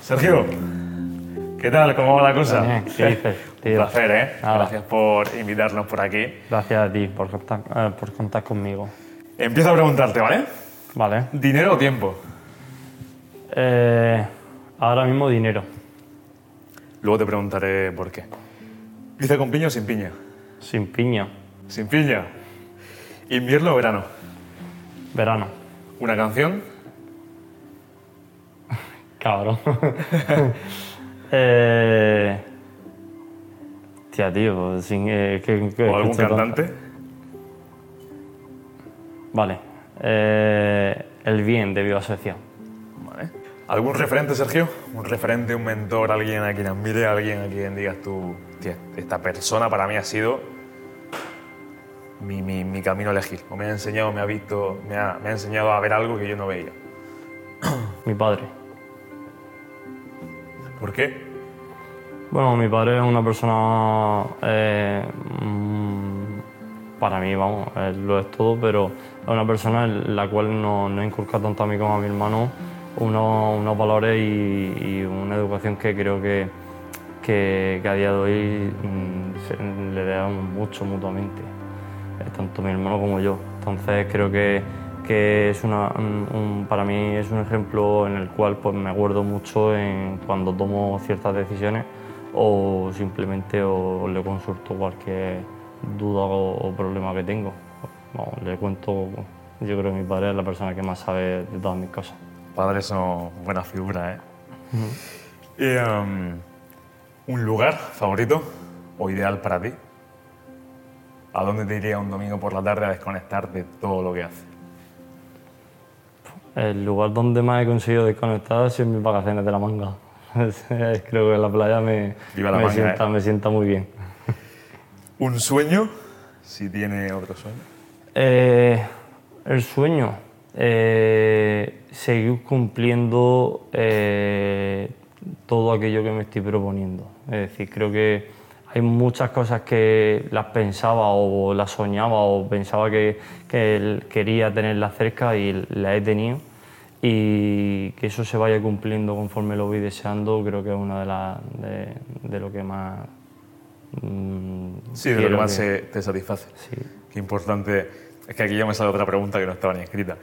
Sergio, ¿qué tal? ¿Cómo va la cosa? Bien, ¿qué dices, Un tío? placer, ¿eh? Nada. Gracias por invitarnos por aquí. Gracias a ti por contar, eh, por contar conmigo. Empiezo a preguntarte, ¿vale? Vale. ¿Dinero o tiempo? Eh, ahora mismo dinero. Luego te preguntaré por qué. ¿Dice con piña o sin piña? Sin piña. Sin piña. ¿Invierno o verano? Verano. ¿Una canción? Cabrón. eh, tía, tío. Sin, eh, que, que ¿O algún cantante? Vale. Eh, el bien de Suecia. Vale. ¿Algún referente, Sergio? ¿Un referente, un mentor, alguien a quien admire, alguien a quien digas tú, "Tía, esta persona para mí ha sido mi, mi- mi camino a elegir? O me ha enseñado, me ha visto, me ha, me ha enseñado a ver algo que yo no veía. Mi padre. ¿Por qué? Bueno, mi padre es una persona, eh, mm, para mí, vamos, él lo es todo, pero es una persona en la cual nos no inculca tanto a mí como a mi hermano unos, unos valores y, una educación que creo que, que, que a día de hoy mm, se- le debemos mucho mutuamente, eh, tanto mi hermano como yo. Entonces creo que, que es una, un- un- para mí es un ejemplo en el cual pues, me acuerdo mucho en cuando tomo ciertas decisiones o simplemente o le consulto cualquier duda o, o problema que tengo. Le cuento, yo creo que mi padre es la persona que más sabe de todas mis cosas. Padres son buenas figuras, ¿eh? Y, um, ¿Un lugar favorito o ideal para ti? ¿A dónde te iría un domingo por la tarde a desconectar de todo lo que haces? El lugar donde más he conseguido desconectar ha sido en mis vacaciones de la manga. creo que la playa me, Viva la me manga, sienta, eh. me sienta muy bien. ¿Un sueño? Si tiene otro sueño. Eh, el sueño, eh, seguir cumpliendo eh, todo aquello que me estoy proponiendo. Es decir, creo que hay muchas cosas que las pensaba o las soñaba o pensaba que, que quería tenerlas cerca y las he tenido. Y que eso se vaya cumpliendo conforme lo voy deseando, creo que es una de las de, de lo que más. mm, Sí, de lo que más se- te satisface. Sí. Qué importante. Es que aquí ya me sale otra pregunta que no estaba ni escrita.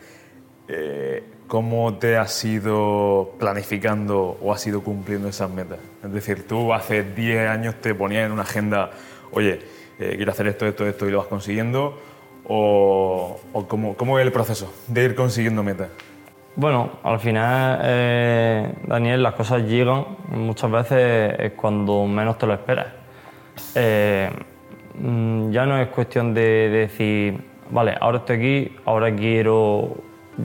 Eh, ¿Cómo te has ido planificando o has ido cumpliendo esas metas? Es decir, tú hace 10 años te ponías en una agenda, oye, eh, quiero hacer esto, esto, esto y lo vas consiguiendo. ¿O, o cómo, cómo es el proceso de ir consiguiendo metas? Bueno, al final, eh, Daniel, las cosas llegan muchas veces es cuando menos te lo esperas. Eh, mm, ya no es cuestión de, decir, vale, ahora estoy aquí, ahora quiero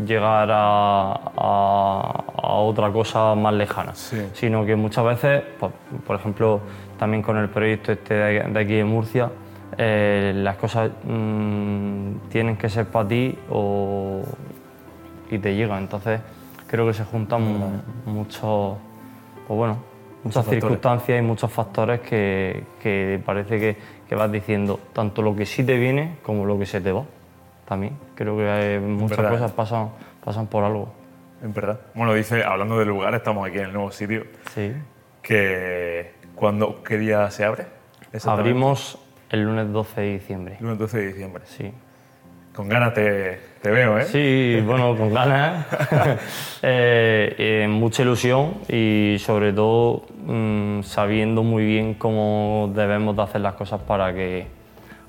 llegar a, a- a otra cosa más lejana, Sí. sino que muchas veces, pues, por ejemplo, también con el proyecto este de, de aquí de Murcia, eh, las cosas mm, tienen que ser para ti o, y te llegan. Entonces creo que se juntan mu- muchos, pues bueno, muchas factores. circunstancias y muchos factores que, que parece que, que vas diciendo tanto lo que sí te viene como lo que se te va. También creo que hay muchas verdad. cosas pasan, pasan por algo. En verdad. Bueno, dice, hablando del lugar, estamos aquí en el nuevo sitio, Sí. que cuando, ¿qué día se abre? Abrimos el lunes 12 de diciembre. Lunes 12 de diciembre. Sí. Con ganas te, te veo, ¿eh? Sí, bueno, con ganas, eh, eh, mucha ilusión y sobre todo mm, sabiendo muy bien cómo debemos de hacer las cosas para que,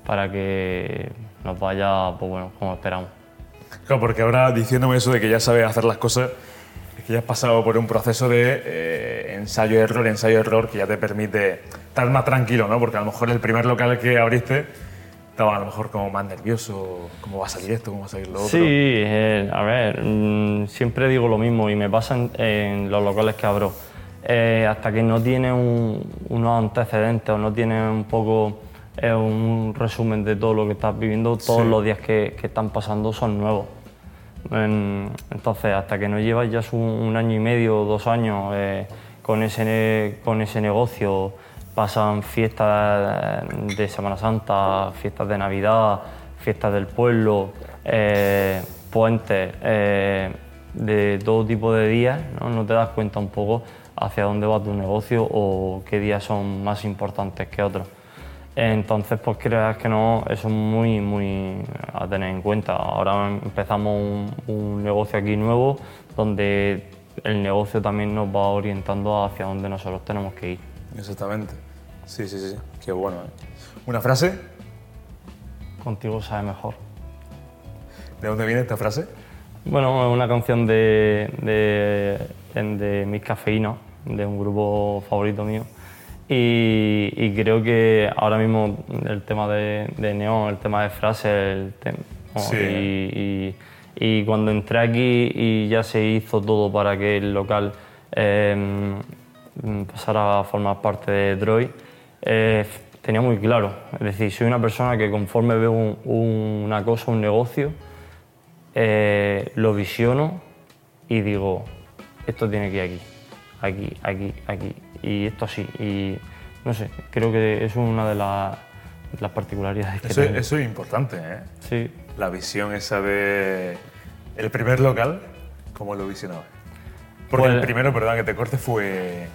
para que nos vaya pues bueno, como esperamos. Claro, porque ahora diciéndome eso de que ya sabes hacer las cosas, es que ya has pasado por un proceso de eh, ensayo-error, ensayo-error, que ya te permite estar más tranquilo, ¿no? Porque a lo mejor el primer local que abriste estaba a lo mejor como más nervioso, cómo va a salir esto, cómo va a salir lo otro. Sí, eh, a ver, mm, siempre digo lo mismo y me pasa en, en los locales que abro. Eh, hasta que no tienes un- unos antecedentes o no tienes un poco eh, un resumen de todo lo que estás viviendo, todos Sí. los días que, que están pasando son nuevos. En- entonces, hasta que no llevas ya un, un año y medio o dos años con, ese, con ese negocio, pasan fiestas de Semana Santa, fiestas de Navidad, fiestas del pueblo, eh, puentes, eh, de todo tipo de días, ¿no? no te das cuenta un poco hacia dónde va tu negocio o qué días son más importantes que otros. Entonces, pues creas que no, eso es muy, muy a tener en cuenta. Ahora empezamos un, un negocio aquí nuevo donde el negocio también nos va orientando hacia dónde nosotros tenemos que ir. Exactamente. Sí, sí, sí. Qué bueno. ¿eh? ¿Una frase? Contigo sabe mejor. ¿De dónde viene esta frase? Bueno, es una canción de, de, de Mis Cafeína, de un grupo favorito mío. Y, y creo que ahora mismo el tema de, de Neon, el tema de frases, el tem- Sí. y, y- y cuando entré aquí y ya se hizo todo para que el local eh, mm, pasara a formar parte de Droid, eh, tenía muy claro. Es decir, soy una persona que conforme veo un- un- una cosa, un negocio, eh, lo visiono y digo, esto tiene que ir aquí, aquí, aquí, aquí, y esto así. Y no sé, creo que es una de las, de las particularidades que Eso, tengo. eso es importante, ¿eh? Sí, La visión esa de... El primer local, ¿cómo lo visionabas? Porque Pues- el primero, perdón, que te corte fue...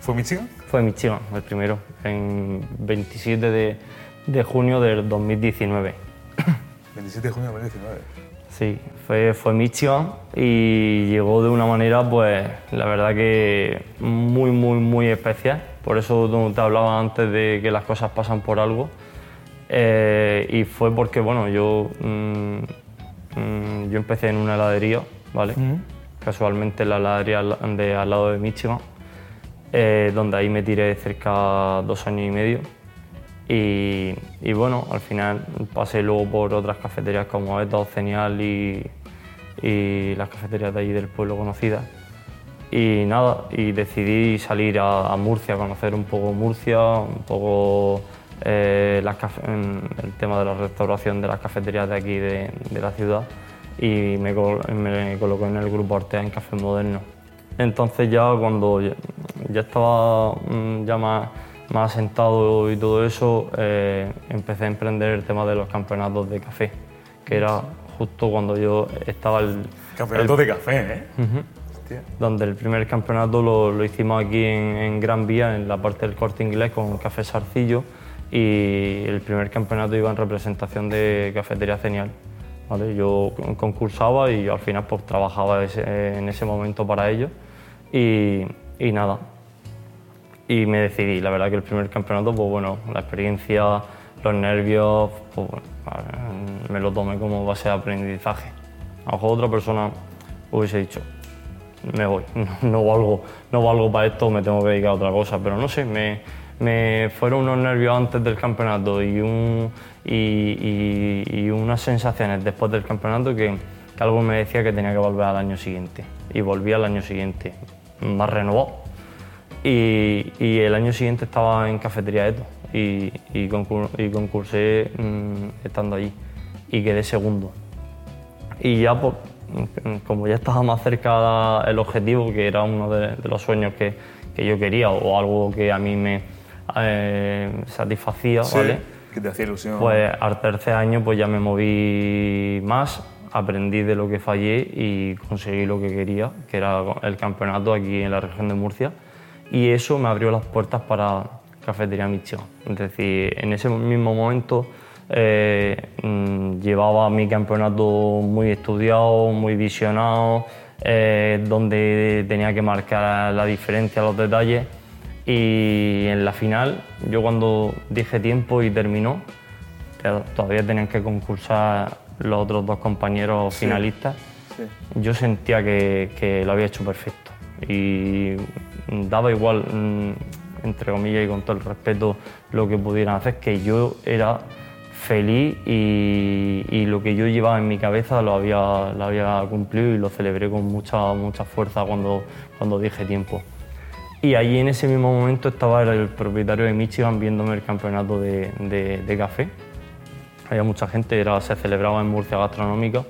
¿Fue Michigan? fue Michigan el primero, en 27 de, de junio del 2019. 27 de junio de 2019. Sí, fue, fue Michigan y llegó de una manera, pues, la verdad que muy, muy, muy especial. Por eso te hablaba antes de que las cosas pasan por algo. Eh, y fue porque, bueno, yo, mm, mm, yo empecé en una heladería, ¿vale? Casualmente en la heladería de al lado de Michigan, eh, donde ahí me tiré cerca dos años y medio. Y, bueno, al final pasé luego por otras cafeterías como Eto, Cenial y, y las cafeterías de allí del pueblo conocidas. Y nada, y decidí salir a, a Murcia, conocer un poco Murcia, un poco eh, el tema de la restauración de las cafeterías de aquí de, la ciudad y me, me coloqué en el grupo Artea en Café Moderno. Entonces ya cuando ya, estaba mm, ya más, más asentado y todo eso, eh, empecé a emprender el tema de los campeonatos de café, que era justo cuando yo estaba el, Campeonato de café, ¿eh? Hostia. donde el primer campeonato lo, lo hicimos aquí en, en Gran Vía, en la parte del corte inglés, con Café Sarcillo, y el primer campeonato iba en representación de Cafetería Cenial. ¿vale? Yo con- concursaba y al final pues, trabajaba ese- en ese momento para ellos, y, y nada. Y me decidí, la verdad que el primer campeonato, pues bueno, la experiencia, los nervios, pues, bueno, me lo tomé como base de aprendizaje. A lo mejor otra persona hubiese dicho, me voy, no, no valgo, no valgo para esto, me tengo que dedicar a otra cosa, pero no sé, me, me fueron unos nervios antes del campeonato y, un, y, y- y unas sensaciones después del campeonato que, que algo me decía que tenía que volver al año siguiente. Y volví al año siguiente, más renovado. Y, y el año siguiente estaba en Cafetería Eto y, y, concur- y concursé mm, estando allí y quedé segundo. Y ya, pues, como ya estaba más cerca el objetivo, que era uno de, de los sueños que, que yo quería o algo que a mí me eh, satisfacía, Sí, ¿vale? que te hacía ilusión. Pues al tercer año pues ya me moví más, aprendí de lo que fallé y conseguí lo que quería, que era el campeonato aquí en la región de Murcia. Y eso me abrió las puertas para Cafetería Michigan. Es decir, en ese mismo momento eh, mm, llevaba mi campeonato muy estudiado, muy visionado, eh, donde tenía que marcar la diferencia, los detalles. Y en la final, yo cuando dije tiempo y terminó, todavía tenían que concursar los otros dos compañeros Sí. finalistas. Sí. Yo sentía que, que lo había hecho perfecto y daba igual, mm, entre comillas y con todo el respeto, lo que pudieran hacer, que yo era feliz y, y lo que yo llevaba en mi cabeza lo había, lo había cumplido y lo celebré con mucha, mucha fuerza cuando, cuando dije tiempo. Y allí en ese mismo momento estaba el propietario de Michigan viéndome el campeonato de, de- de café. Había mucha gente, era, se celebraba en Murcia Gastronómica.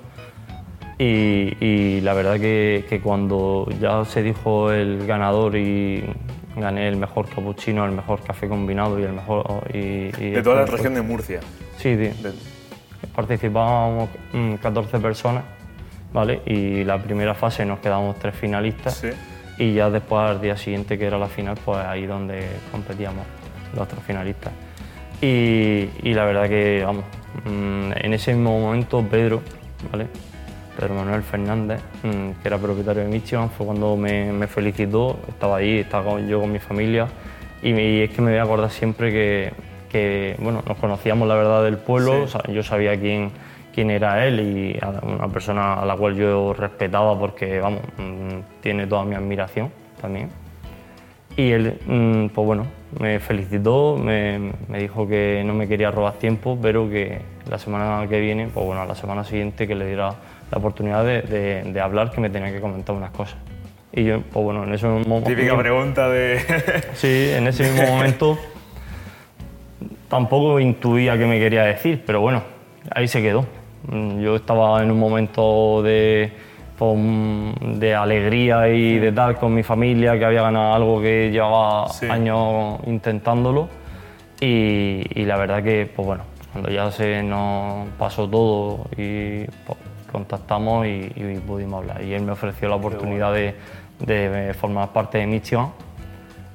Y, y la verdad que, que cuando ya se dijo el ganador y gané el mejor cappuccino, el mejor café combinado y el mejor... Y, y de toda la el- región de Murcia. Sí, de- De- participábamos mm, 14 personas, ¿vale? Y la primera fase nos quedamos tres finalistas. sí. y ya después al día siguiente que era la final, pues ahí donde competíamos los otros finalistas. Y, y la verdad que, vamos, mm, en ese mismo momento Pedro, ¿vale? Pedro Manuel Fernández, mm, que era propietario de Michigan, fue cuando me, me felicitó, estaba ahí, estaba con- yo con mi familia y, me- y es que me voy a acordar siempre que, que, bueno, nos conocíamos la verdad del pueblo, Sí. yo sabía quién, quién era él y una persona a la cual yo respetaba porque, vamos, mm, tiene toda mi admiración también. Y él, pues bueno, me felicitó, me, me dijo que no me quería robar tiempo, pero que la semana que viene, pues bueno, la semana siguiente que le diera la oportunidad de, de- de hablar, que me tenía que comentar unas cosas. Y yo, pues bueno, en ese momento... Típica pregunta de. Sí, en ese mismo momento tampoco intuía qué me quería decir, pero bueno, ahí se quedó. Mm, Yo estaba en un momento de, de alegría y de tal con mi familia, que había ganado algo que llevaba Sí. años intentándolo. Y, y la verdad que, pues bueno, cuando ya se nos pasó todo y pues, contactamos y, y pudimos hablar. Y él me ofreció la oportunidad de, de formar parte de Michigan.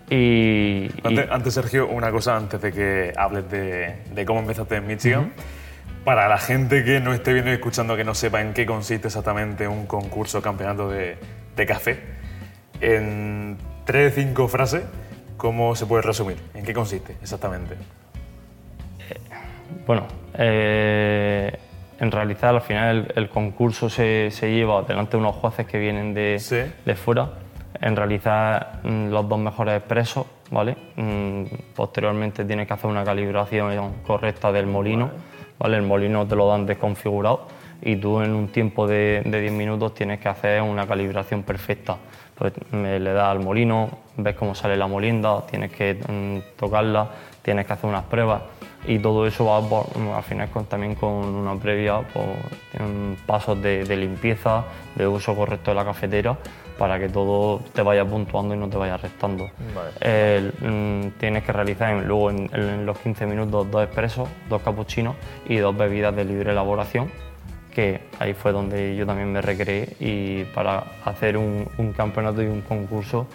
Y, y- Antes, antes, Sergio, una cosa antes de que hables de, de cómo empezaste en Michigan. Para la gente que no esté viendo y escuchando, que no sepa en qué consiste exactamente un concurso campeonato de, de café, en tres, cinco frases, ¿cómo se puede resumir? ¿En qué consiste exactamente? Bueno, eh, en realidad al final el, el concurso se, se lleva delante de unos jueces que vienen de, Sí. de fuera. En realidad mm, los dos mejores expresos, ¿vale? Mm, posteriormente tienes que hacer una calibración correcta del molino, ¿vale? El molino te lo dan desconfigurado y tú en un tiempo de, de 10 minutos tienes que hacer una calibración perfecta. Pues me le das al molino, ves cómo sale la molienda, tienes que mm, tocarla, tienes que hacer unas pruebas y todo eso va por- al final con, también con una previa, en pasos de limpieza, de uso correcto de la cafetera para que todo te vaya puntuando y no te vaya restando. Vale. Mm, tienes que realizar en- luego en, en los 15 minutos dos expresos, dos capuchinos y dos bebidas de libre elaboración, que ahí fue donde yo también me recreé y para hacer un, un campeonato y un concurso,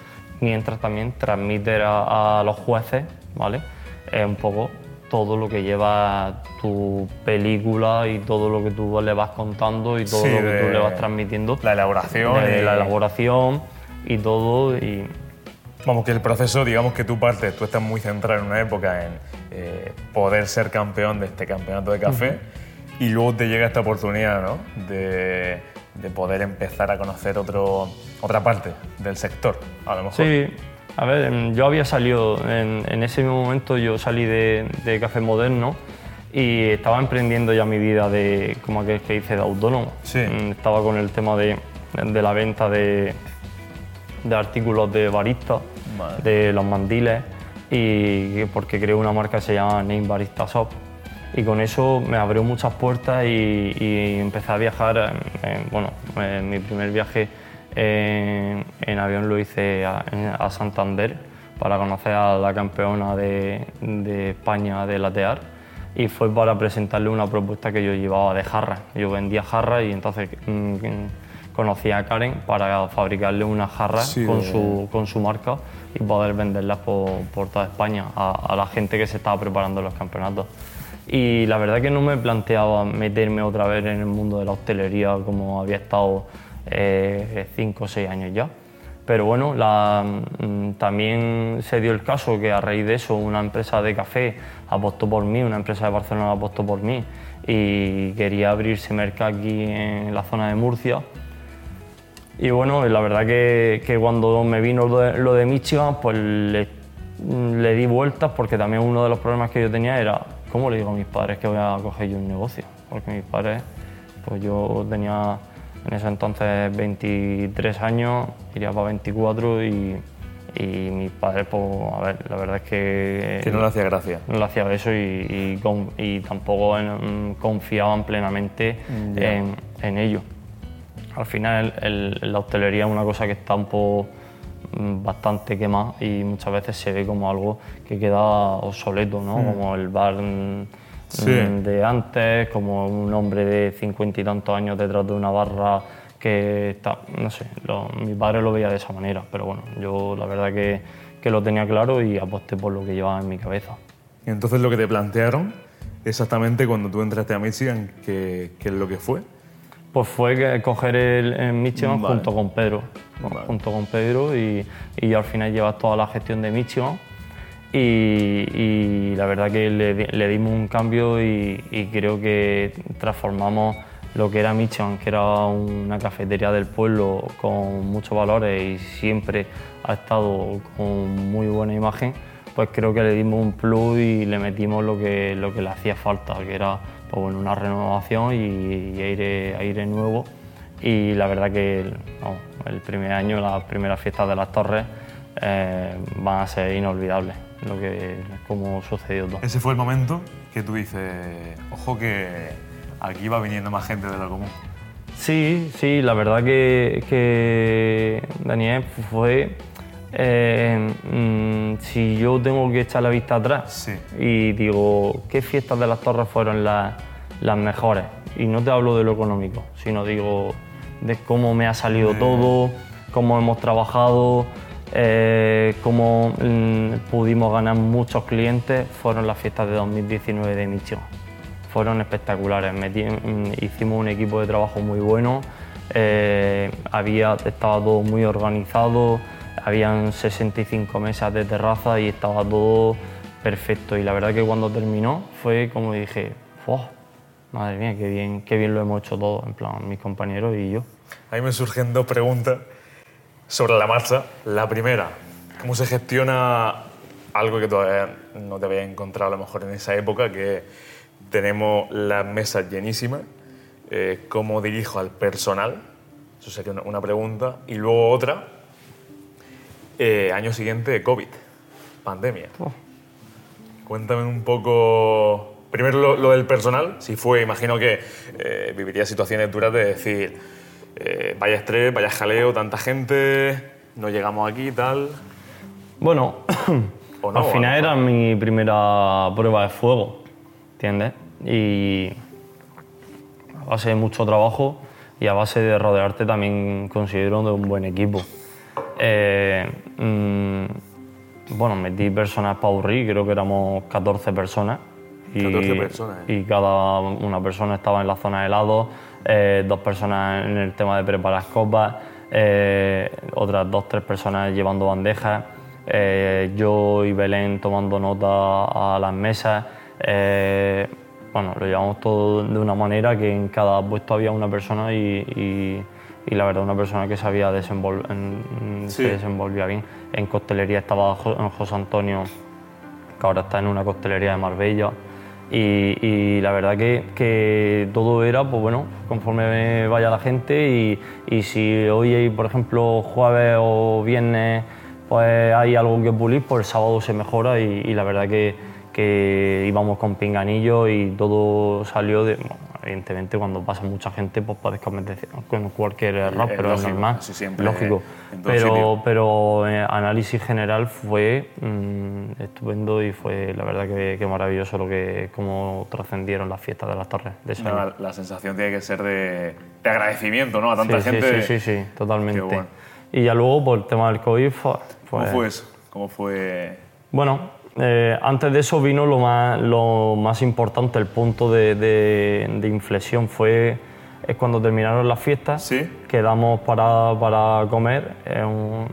mientras también transmitir a, a los jueces, ¿vale? Eh, un poco todo lo que lleva tu película y todo lo que tú le vas contando y todo Sí, lo que tú le vas transmitiendo La elaboración. de y- la elaboración y todo y Vamos, que el proceso, digamos que tú partes, tú estás muy centrado en una época en eh, poder ser campeón de este campeonato de café y luego te llega esta oportunidad, ¿no? De, de poder empezar a conocer otro, otra parte del sector, a lo mejor. sí a ver em, yo había salido en, en ese mismo momento yo salí de, de café moderno y estaba emprendiendo ya mi vida de como aquel que dice de autónomo Sí. Mm, estaba con el tema de, de la venta de, de artículos de barista Vale. de los mandiles y porque creé una marca que se llama Name Barista Shop y con eso me abrió muchas puertas y, y empecé a viajar. en- en- bueno, en mi primer viaje en, en avión lo hice a, a Santander para conocer a la campeona de, de España de latear y fue para presentarle una propuesta que yo llevaba de jarras. Yo vendía jarras y entonces mm, conocí a Karen para fabricarle unas jarras Sí, con, su, con su marca y poder venderlas por, por toda España a, a la gente que se estaba preparando los campeonatos. Y la verdad que no me planteaba meterme otra vez en el mundo de la hostelería como había estado eh, cinco o seis años ya. Pero bueno, la- mm, también se dio el caso que a raíz de eso una empresa de café apostó por mí, una empresa de Barcelona apostó por mí y quería abrirse mercado aquí en la zona de Murcia. Y bueno, la verdad que, que cuando me vino lo de, lo de Michigan, pues le, le di vueltas porque también uno de los problemas que yo tenía era, ¿cómo le digo a mis padres que voy a coger yo un negocio? Porque mis padres, pues yo tenía en ese entonces 23 años, iría para 24 y, y mis padres, pues a ver, la verdad es que... Que no le hacía gracia. no le hacía eso y, y y tampoco en- mm, confiaban plenamente Ya. en, en ello. Al final el- el- la hostelería es una cosa que está un poco mm, bastante quemada y muchas veces se ve como algo que queda obsoleto, ¿no? Como el bar mm, Sí. mm, de antes, como un hombre de cincuenta y tantos años detrás de una barra que está, no sé, lo- mi padre lo veía de esa manera, pero bueno, yo la verdad que, que lo tenía claro y aposté por lo que llevaba en mi cabeza. Y entonces lo que te plantearon exactamente cuando tú entraste a Michigan, ¿qué, qué es lo que fue? Pues fue coger el, el Michigan Vale. junto con Pedro, Vale. junto con Pedro y, y al final llevas toda la gestión de Michigan y, la verdad que le, di- le dimos un cambio y, creo que transformamos lo que era Michigan, que era una cafetería del pueblo con muchos valores y siempre ha estado con muy buena imagen, pues creo que le dimos un plus y le metimos lo que, lo que le hacía falta, que era pues bueno, una renovación y, aire, aire nuevo. Y la verdad que el primer año, las primeras fiestas de las torres eh, van a ser inolvidables, lo que, como sucedió todo. Ese fue el momento que tú dices, ojo que aquí va viniendo más gente de lo común. Sí, sí, la verdad que, que Daniel fue. eh, mm, si yo tengo que echar la vista atrás Sí. y digo, ¿qué fiestas de las torres fueron las, las mejores? Y no te hablo de lo económico, sino digo de cómo me ha salido todo, cómo hemos trabajado, eh, cómo mm, pudimos ganar muchos clientes, fueron las fiestas de 2019 de Michigan fueron espectaculares. Mm, hicimos un equipo de trabajo muy bueno, eh, había, estaba todo muy organizado, habían 65 mesas de terraza y estaba todo perfecto. Y la verdad que cuando terminó fue como dije, "Fua, madre mía, qué bien, qué bien lo hemos hecho todo, en plan, mis compañeros y yo. A mí me surgen dos preguntas sobre la marcha. La primera, ¿cómo se gestiona algo que todavía no te había encontrado a lo mejor en esa época, que tenemos las mesas llenísimas? Eh, ¿Cómo dirijo al personal? Eso sería una, pregunta. Y luego otra, eh, año siguiente, COVID, pandemia. Oh. Cuéntame un poco, primero lo, lo del personal, si fue, imagino que eh, viviría situaciones duras de decir, eh, vaya estrés, vaya jaleo, tanta gente, no llegamos aquí y tal. Bueno, O no, al final era mi primera prueba de fuego, ¿entiendes? Y a base de mucho trabajo y a base de rodearte también considero de un buen equipo. Eh, mm, bueno, metí personas para aburrir, creo que éramos 14 personas. Y, 14 personas, ¿eh? Y cada una persona estaba en la zona de helado, eh, dos personas en el tema de preparar copas, eh, otras dos, tres personas llevando bandejas, eh, yo y Belén tomando nota a las mesas. bueno, lo llevamos todo de una manera que en cada puesto había una persona y, y- y la verdad una persona que sabía desenvolver, Sí. se desenvolvía bien. En costelería estaba Jo- José Antonio, que ahora está en una costelería de Marbella. Y, la verdad que, todo era, pues bueno, conforme vaya la gente y, si hoy por ejemplo, jueves o viernes, pues hay algo que pulir, pues el sábado se mejora y, la verdad que, íbamos con pinganillo y todo salió de... evidentemente cuando pasa mucha gente pues puedes cometer cualquier error, es pero es normal, siempre lógico. Pero, pero eh, análisis general fue mm, estupendo y fue la verdad que, que maravilloso lo que cómo trascendieron las fiestas de las torres de ese No, la, la sensación tiene que ser de, de agradecimiento, ¿no? A tanta sí, gente. sí, sí, sí, sí, totalmente. Bueno. Y ya luego por el tema del COVID fue, ¿Cómo fue eso? ¿Cómo fue...? Bueno, eh, antes de eso vino lo más, lo más importante, el punto de, de- de inflexión fue es cuando terminaron las fiestas, Sí. quedamos para, para comer, eh, un-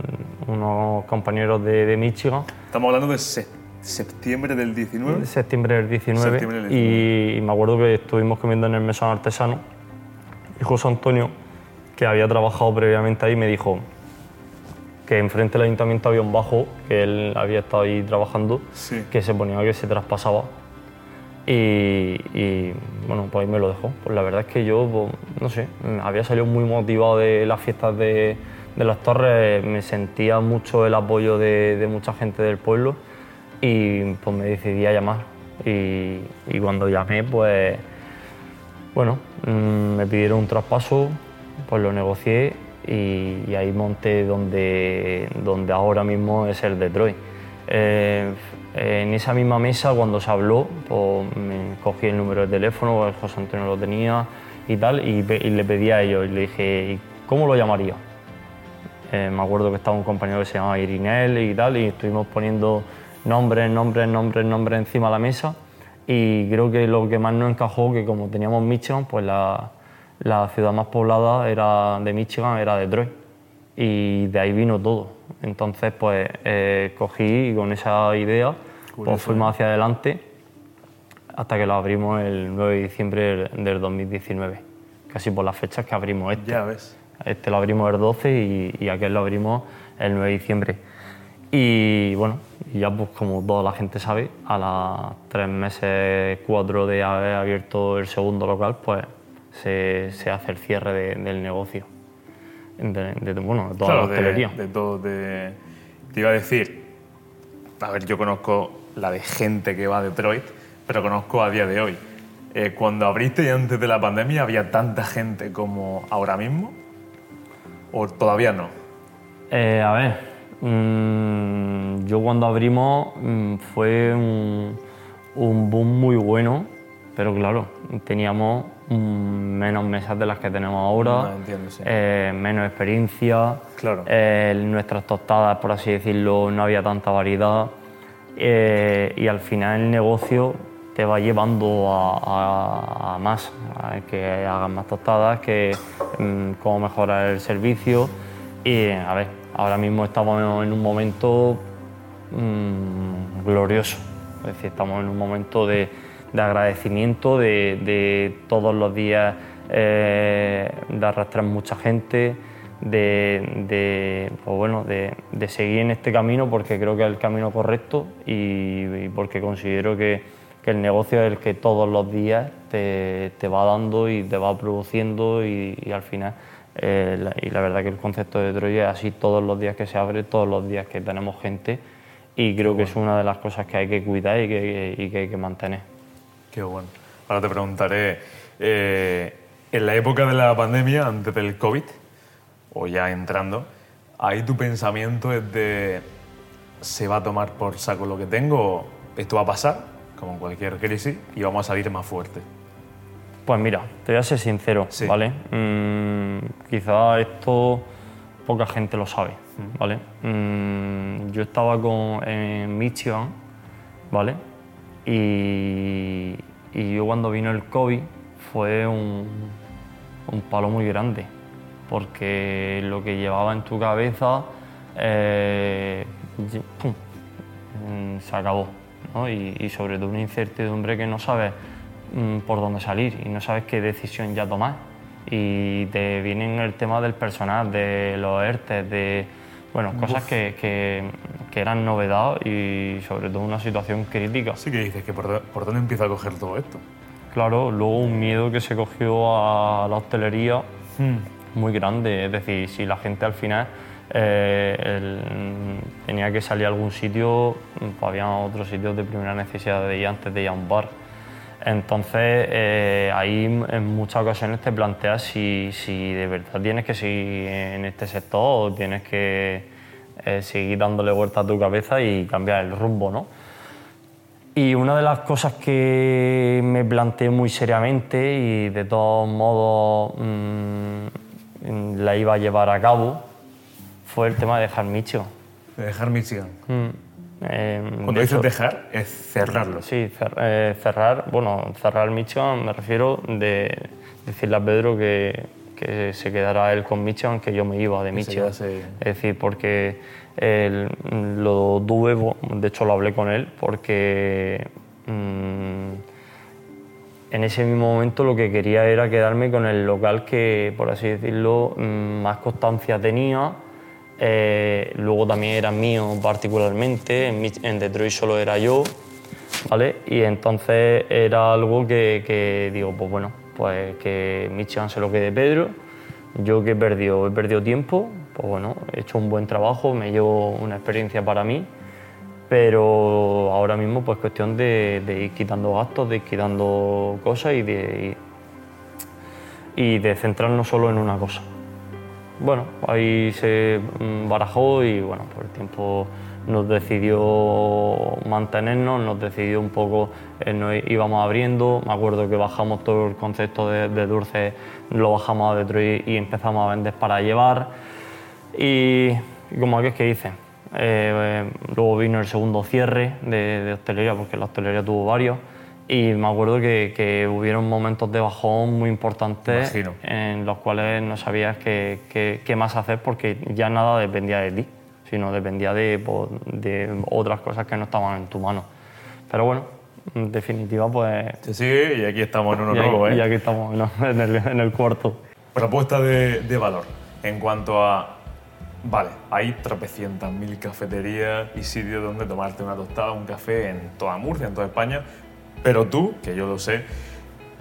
unos compañeros de, de Michigan, Estamos hablando de se- septiembre del 19. septiembre del 19, Septiembre del Y, y me acuerdo que estuvimos comiendo en el mesón artesano. Y José Antonio, que había trabajado previamente ahí, me dijo que enfrente del ayuntamiento había un bajo, que él había estado ahí trabajando, Sí. que se ponía que se traspasaba. Y, y, bueno, pues ahí me lo dejó. Pues la verdad es que yo, pues, no sé, había salido muy motivado de las fiestas de, de las torres, me sentía mucho el apoyo de, de mucha gente del pueblo y pues me decidí a llamar. Y, y cuando llamé, pues, bueno, mm, me pidieron un traspaso, pues lo negocié y, y ahí monté donde, donde ahora mismo es el Detroit. Eh, en esa misma mesa, cuando se habló, pues me cogí el número de teléfono, el José Antonio lo tenía y tal, y, y le pedí a ellos, y le dije, "¿Y ¿cómo lo llamaría? Eh, me acuerdo que estaba un compañero que se llamaba Irinel y tal, y estuvimos poniendo nombres, nombres, nombres, nombres encima de la mesa. Y creo que lo que más nos encajó, que como teníamos Michigan, pues la, la ciudad más poblada era de Michigan era Detroit. Y de ahí vino todo. Entonces, pues eh, cogí y con esa idea, pues fuimos hacia adelante hasta que lo abrimos el 9 de diciembre del 2019. Casi por las fechas que abrimos este. Ya ves. Este lo abrimos el 12 y, y aquel lo abrimos el 9 de diciembre. Y bueno, ya pues como toda la gente sabe, a los tres meses, cuatro de haber abierto el segundo local, pues se, se hace el cierre de- del negocio. De, de- bueno, de toda Claro, la hostelería. de todo. Te iba a decir, a ver, yo conozco la de gente que va a Detroit, pero conozco a día de hoy. Eh, cuando abriste y antes de la pandemia, ¿había tanta gente como ahora mismo? ¿O todavía no? Eh, a ver, mm, yo cuando abrimos mm, fue un, un boom muy bueno, pero claro, teníamos menos mesas de las que tenemos ahora, No, entiendo, sí. eh, menos experiencia, Claro. eh, nuestras tostadas, por así decirlo, no había tanta variedad. Eh, y al final el negocio te va llevando a, a- a más, a que hagas más tostadas, que mm, cómo mejorar el servicio. Y a ver, ahora mismo estamos en un momento mm, glorioso, es decir, estamos en un momento de, de agradecimiento, de, de todos los días eh, de arrastrar mucha gente, de, de, pues bueno, de, de seguir en este camino porque creo que es el camino correcto y, y porque considero que, que el negocio es el que todos los días te, te va dando y te va produciendo y, y al final, eh, la- y la verdad que el concepto de Detroit es así todos los días que se abre, todos los días que tenemos gente y creo que es una de las cosas que hay que cuidar y que, y que hay que mantener. Qué bueno. Ahora te preguntaré, eh, en la época de la pandemia, antes del COVID, o ya entrando, ahí tu pensamiento es de, ¿se va a tomar por saco lo que tengo? ¿Esto va a pasar, como en cualquier crisis, y vamos a salir más fuerte? Pues mira, te voy a ser sincero, Sí. ¿vale? Mm, quizá esto poca gente lo sabe, ¿vale? Mm, yo estaba con, en Michigan, ¿vale? Y, y yo cuando vino el COVID fue un, un palo muy grande, porque lo que llevaba en tu cabeza eh, se acabó. ¿no? Y, y sobre todo una incertidumbre que no sabes mm, por dónde salir y no sabes qué decisión ya tomar. Y te vienen el tema del personal, de los ERTES, de bueno, cosas que, que- que eran novedad y sobre todo una situación crítica. Así que dices que por, por dónde empieza a coger todo esto. Claro, luego un miedo que se cogió a la hostelería muy grande. Es decir, si la gente al final eh, el- tenía que salir a algún sitio, pues había otros sitios de primera necesidad de ir antes de ir a un bar. Entonces, eh, ahí en muchas ocasiones te planteas si, si de verdad tienes que seguir en este sector o tienes que eh, seguir dándole vuelta a tu cabeza y cambiar el rumbo, ¿no? Y una de las cosas que me planteé muy seriamente y de todos modos mm, la iba a llevar a cabo fue el tema de dejar Micho. De dejar Michigan. Eh, Cuando de dices hecho- dejar, es cerrarlo. Sí, cer- eh, cerrar, bueno, cerrar Michigan me refiero de decirle a Pedro que, que se quedara él con Michigan, que yo me iba de se quedase- Es decir, porque él, lo tuve, de hecho lo hablé con él, porque mm, en ese mismo momento lo que quería era quedarme con el local que, por así decirlo, mm, más constancia tenía. Eh, luego también era mío particularmente, en Detroit solo era yo, ¿vale? Y entonces era algo que, que digo, pues bueno, pues que Michigan se lo quede Pedro, yo que he perdido, he perdido tiempo, pues bueno, he hecho un buen trabajo, me llevo una experiencia para mí, pero ahora mismo pues cuestión de, de ir quitando gastos, de ir quitando cosas y de, y de centrarnos solo en una cosa. Bueno, ahí se mm, barajó y bueno, por el tiempo nos decidió mantenernos, nos decidió un poco, eh, nos íbamos abriendo, me acuerdo que bajamos todo el concepto de, de dulce, lo bajamos a Detroit y empezamos a vender para llevar. Y, y como aquel que dice, eh, luego vino el segundo cierre de, de hostelería, porque la hostelería tuvo varios. Y me acuerdo que, que hubieron momentos de bajón muy importantes Imagino. en los cuales no sabías qué, qué- qué más hacer porque ya nada dependía de ti, sino dependía de, pues, de otras cosas que no estaban en tu mano. Pero bueno, en definitiva, pues. Se sigue y aquí estamos en uno y aquí- nuevo, ¿eh? y aquí estamos ¿no? en, el, en el cuarto. Propuesta de, de valor en cuanto a. Vale, hay tropecientas mil cafeterías y sitios donde tomarte una tostada, un café en toda Murcia, en toda España. Pero tú, que yo lo sé,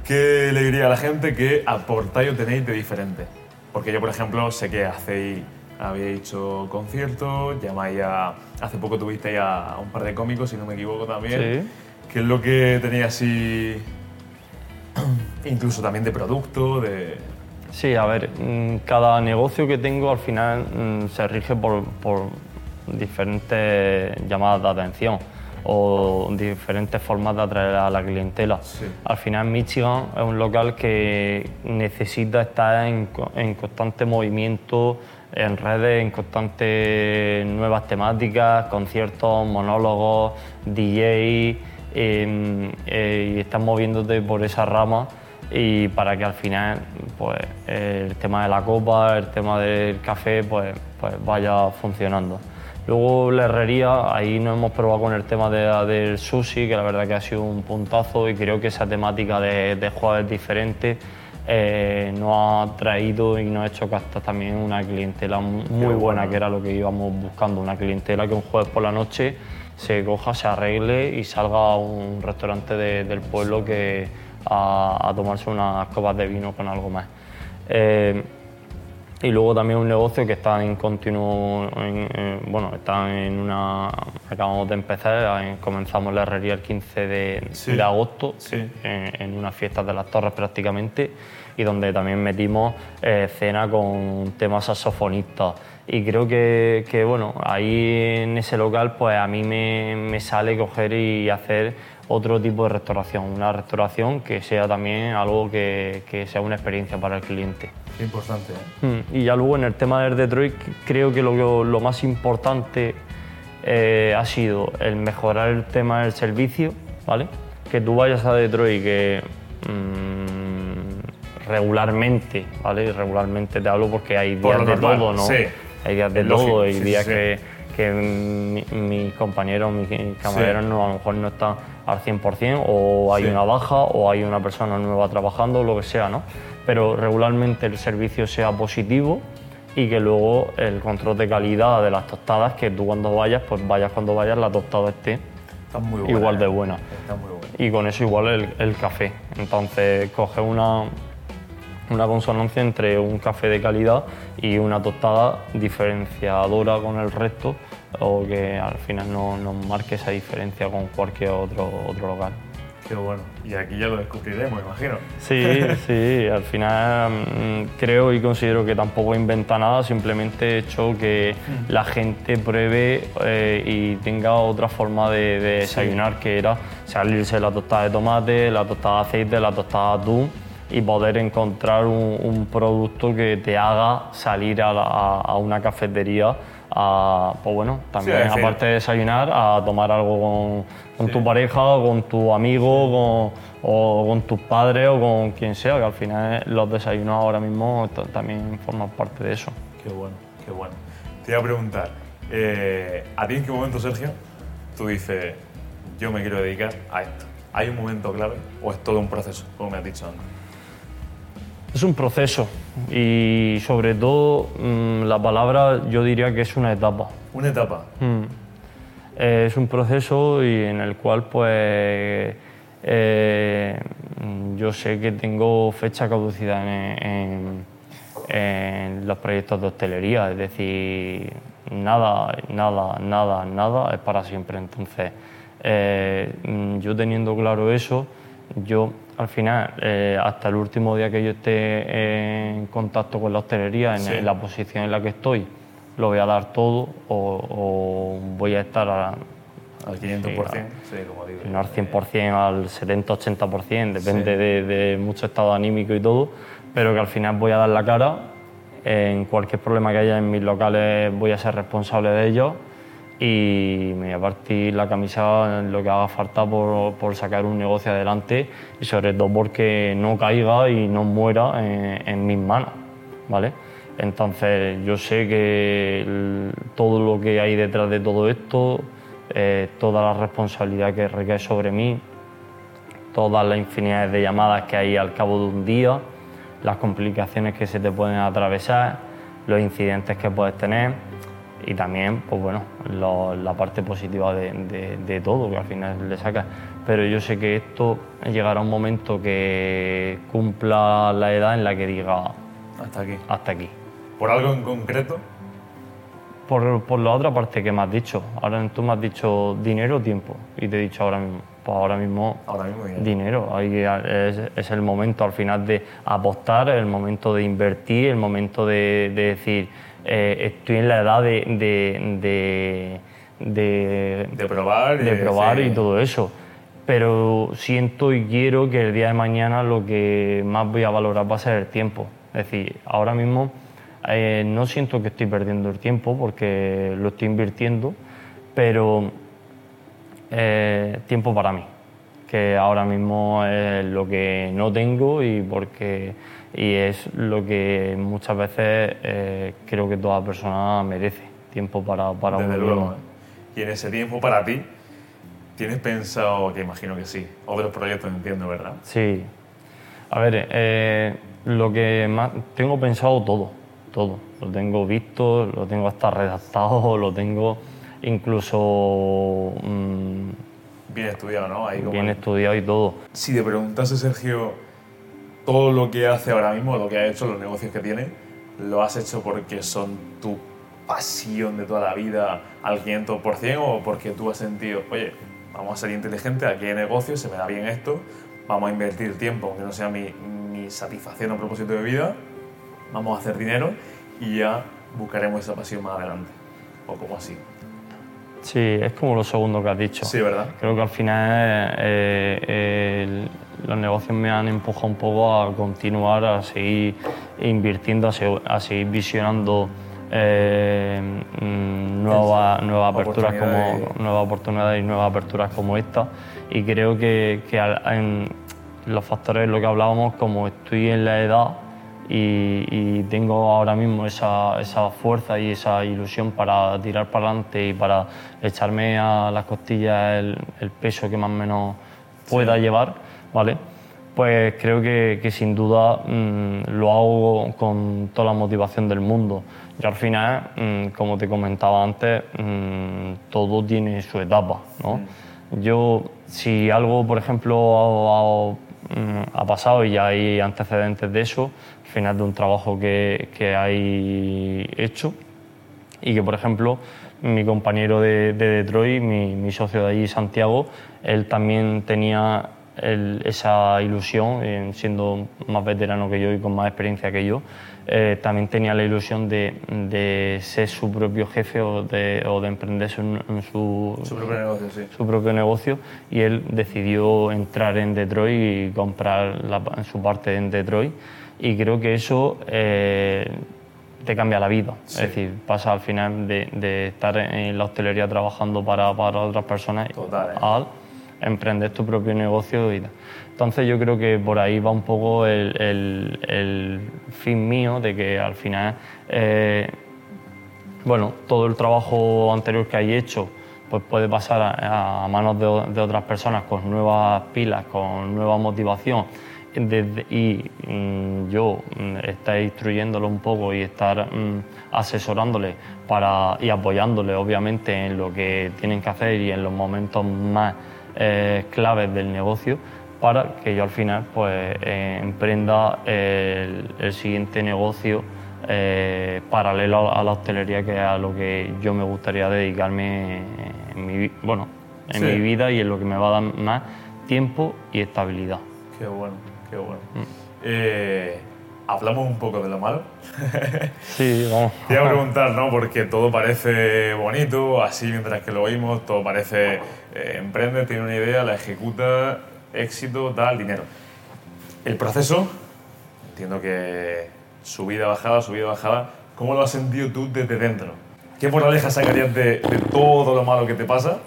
¿qué le diría a la gente que aportáis o tenéis de diferente? Porque yo, por ejemplo, sé que hacéis, habéis hecho conciertos, llamáis a. Hace poco tuvisteis a, un par de cómicos, si no me equivoco también. Sí. ¿Qué es lo que tenéis así. incluso también de producto, de. Sí, a ver, mm, cada negocio que tengo al final mm, se rige por, por diferentes llamadas de atención o diferentes formas de atraer a la clientela. Sí. Al final Michigan es un local que necesita estar en, en constante movimiento, en redes, en constantes nuevas temáticas, conciertos, monólogos, DJ, eh, eh, y estás moviéndote por esa rama y para que al final pues, el tema de la copa, el tema del café pues, pues vaya funcionando. Luego la herrería, ahí nos hemos probado con el tema de- del sushi, que la verdad que ha sido un puntazo y creo que esa temática de, de jueves diferentes eh, nos ha traído y nos ha hecho captar también una clientela muy buena, que era lo que íbamos buscando, una clientela que un jueves por la noche se coja, se arregle y salga a un restaurante de- del pueblo que, a, a tomarse unas copas de vino con algo más. Eh, y luego también un negocio que está en continuo, en- en- bueno, está en una, acabamos de empezar, comenzamos la herrería el 15 de, Sí. de agosto, Sí. en, en unas fiestas de las torres prácticamente, y donde también metimos eh, cena con temas saxofonistas. Y creo que, que, bueno, ahí en ese local pues a mí me, me sale coger y hacer otro tipo de restauración, una restauración que sea también algo que, que sea una experiencia para el cliente. Qué importante, ¿eh? Mm, Y ya luego en el tema del Detroit, creo que lo, lo más importante eh, ha sido el mejorar el tema del servicio, ¿vale? Que tú vayas a Detroit que mm, regularmente, ¿vale? Regularmente te hablo porque hay días de normal, todo, ¿no? sí. Hay días de Es todo, lógico, hay sí, días sí. que, que mi- mis compañeros, mis camareros no, a lo mejor no están al 100% o hay Sí. una baja o hay una persona nueva trabajando, lo que sea, ¿no? Pero regularmente el servicio sea positivo y que luego el control de calidad de las tostadas, que tú cuando vayas, pues vayas cuando vayas, la tostada esté Está muy buena. igual de ¿eh? buena. Está muy buena. Y con eso igual el, el café. Entonces coge una, una consonancia entre un café de calidad y una tostada diferenciadora con el resto o que al final no nos marque esa diferencia con cualquier otro, otro local. Qué bueno. Y aquí ya lo descubriremos, imagino. Sí, sí, al final mm, creo y considero que tampoco inventa nada, simplemente he hecho que la gente pruebe eh, y tenga otra forma de, de desayunar, que era salirse la tostada de tomate, la tostada de aceite, la tostada de atún y poder encontrar un, un producto que te haga salir a, la- a- a una cafetería a, pues bueno, también aparte de desayunar, a tomar algo con, con tu pareja, o con tu amigo, con- o con tus padres o con quien sea, que al final los desayunos ahora mismo también forman parte de eso. Qué bueno, qué bueno. Te iba a preguntar, eh, ¿a ti en qué momento, Sergio, tú dices, yo me quiero dedicar a esto? ¿Hay un momento clave o es todo un proceso, como me has dicho antes? Es un proceso y sobre todo mm, la palabra yo diría que es una etapa. Una etapa. Mm. Eh, es un proceso y en el cual pues eh, yo sé que tengo fecha caducidad en, en- en los proyectos de hostelería, es decir, nada, nada, nada, nada es para siempre. Entonces, eh, yo teniendo claro eso, yo al final, eh, hasta el último día que yo esté en contacto con la hostelería, en, Sí. en la posición en la que estoy, lo voy a dar todo o, o voy a estar a, Al 500%, sí, como digo. no al 100%, al 70-80%, depende de, de mucho estado anímico y todo, pero que al final voy a dar la cara, en cualquier problema que haya en mis locales voy a ser responsable de ellos y me voy a partir la camisa en lo que haga falta por, por sacar un negocio adelante y sobre todo porque no caiga y no muera en, mis manos, ¿vale? Entonces yo sé que todo lo que hay detrás de todo esto, eh, toda la responsabilidad que recae sobre mí, todas las infinidades de llamadas que hay al cabo de un día, las complicaciones que se te pueden atravesar, los incidentes que puedes tener y también, pues bueno, lo- la parte positiva de, de- de todo, que al final le sacas. Pero yo sé que esto llegará un momento que cumpla la edad en la que diga Hasta aquí. hasta aquí. ¿Por algo en concreto? Por, por la otra parte que me has dicho, ahora tú me has dicho dinero o tiempo y te he dicho ahora mismo, pues ahora mismo Ahora mismo bien. dinero, hay es, es el momento al final de apostar, el momento de invertir, el momento de, de decir eh, estoy en la edad de, de, de, probar y de probar y todo eso. Pero siento y quiero que el día de mañana lo que más voy a valorar va a ser el tiempo. Es decir, ahora mismo eh, no siento que estoy perdiendo el tiempo porque lo estoy invirtiendo, pero eh, tiempo para mí, que ahora mismo es lo que no tengo y porque y es lo que muchas veces eh, creo que toda persona merece tiempo para para Desde uno luego. ¿eh? Y en ese tiempo para ti, ¿tienes pensado, que imagino que sí, otros proyectos entiendo, ¿verdad? Sí. A ver, eh, lo que más tengo pensado todo, todo. Lo tengo visto, lo tengo hasta redactado, lo tengo incluso mm, Bien estudiado, ¿no? Ahí como- bien estudiado y todo. Si te preguntase, Sergio, todo lo que hace ahora mismo, lo que ha hecho, los negocios que tiene, ¿lo has hecho porque son tu pasión de toda la vida al 500% o porque tú has sentido, oye, vamos a ser inteligentes, aquí hay negocio, se me da bien esto, vamos a invertir tiempo, aunque no sea mi, mi satisfacción o propósito de vida, vamos a hacer dinero y ya buscaremos esa pasión más adelante? ¿O como así? Sí, es como lo segundo que has dicho. Sí, ¿verdad? Creo que al final eh, el- los negocios me han empujado un poco a continuar, a seguir invirtiendo, a, se- a seguir visionando eh, mm, nuevas, nuevas aperturas como nuevas oportunidades y nuevas aperturas como esta. Y creo que, en los factores de lo que hablábamos, como estoy en la edad y, y tengo ahora mismo esa, esa fuerza y esa ilusión para tirar para adelante y para echarme a las costillas el, el peso que más o menos pueda llevar, ¿vale? Pues creo que, que sin duda mm, lo hago con toda la motivación del mundo. Yo al final, mm, como te comentaba antes, mm, todo tiene su etapa, ¿no? Yo, si algo, por ejemplo, mm, ha pasado y ya hay antecedentes de eso, al final de un trabajo que, que hay hecho, y que, por ejemplo, mi compañero de, de Detroit, mi, mi socio de allí, Santiago, él también tenía el- esa ilusión, eh, siendo más veterano que yo y con más experiencia que yo, eh, también tenía la ilusión de, de ser su propio jefe o de, o de emprender su, en su, Su propio negocio, sí. su propio negocio y él decidió entrar en Detroit y comprar la- su parte en Detroit y creo que eso eh, te cambia la vida. Sí. Es decir, pasa al final de, de estar en la hostelería trabajando para, para otras personas Total, ¿eh? al emprender tu propio negocio y tal. Entonces yo creo que por ahí va un poco el, el- fin mío de que al final eh, bueno, todo el trabajo anterior que hay hecho pues puede pasar a, manos de, otras personas con nuevas pilas, con nueva motivación y mm, yo mm, estar instruyéndolo un poco y estar mm, asesorándole para, y apoyándole obviamente en lo que tienen que hacer y en los momentos más eh, claves del negocio para que yo al final pues eh, emprenda el, el siguiente negocio eh, paralelo a la hostelería que es a lo que yo me gustaría dedicarme en mi, bueno, en Sí. mi vida y en lo que me va a dar más tiempo y estabilidad. Qué bueno, qué bueno. Eh, hablamos un poco de lo malo. Sí, vamos. Te iba a preguntar, ¿no? Porque todo parece bonito, así mientras que lo oímos, todo parece eh, emprende, tiene una idea, la ejecuta, éxito, tal, dinero. El proceso, entiendo que subida, bajada, subida, bajada, ¿cómo lo has sentido tú desde dentro? ¿Qué moraleja sacarías de, de todo lo malo que te pasa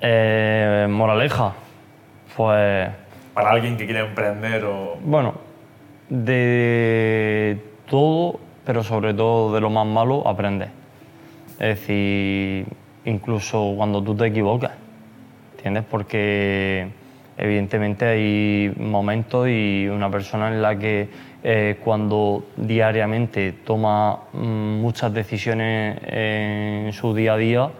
Eh, moraleja, pues para alguien que quiera emprender o... bueno, de todo, pero sobre todo de lo más malo, aprendes. Es decir, incluso cuando tú te equivocas, ¿entiendes? Porque evidentemente hay momentos y una persona en la que eh, cuando diariamente toma mm, muchas decisiones en su día a día,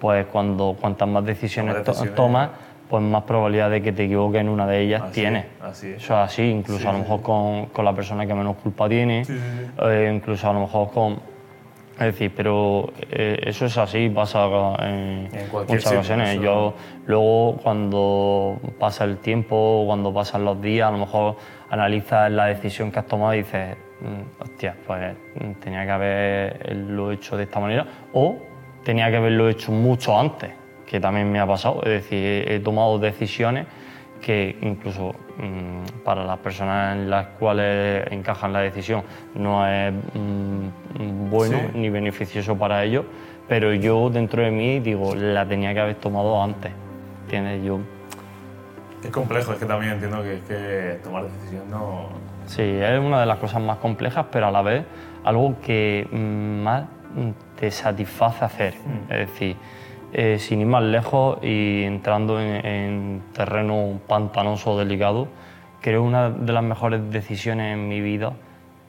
pues cuando cuantas más decisiones, decisiones. tomas, pues más probabilidad de que te equivoques en una de ellas Así tienes. es, así es. Eso es así, incluso Sí, a lo sí, mejor con, con la persona que menos culpa tiene, Sí, eh, incluso a lo mejor con... Es decir, pero eh, eso es así, pasa en, muchas ocasiones. eso- Yo luego cuando pasa el tiempo, cuando pasan los días, a lo mejor analizas la decisión que has tomado y dices, "Mm, hostia, pues tenía que haberlo hecho de esta manera o tenía que haberlo hecho mucho antes, que también me ha pasado. Es decir, he, tomado decisiones que incluso mm, para las personas en las cuales encajan la decisión no es mm, bueno Sí. ni beneficioso para ellos, pero yo dentro de mí digo, la tenía que haber tomado antes. ¿Entiendes? Yo, Es complejo, es que también entiendo que, que tomar decisión no... sí, es una de las cosas más complejas, pero a la vez algo que mm, más mm, te satisface hacer. Es decir, eh, sin ir más lejos y entrando en, en terreno pantanoso, delicado, creo una de las mejores decisiones en mi vida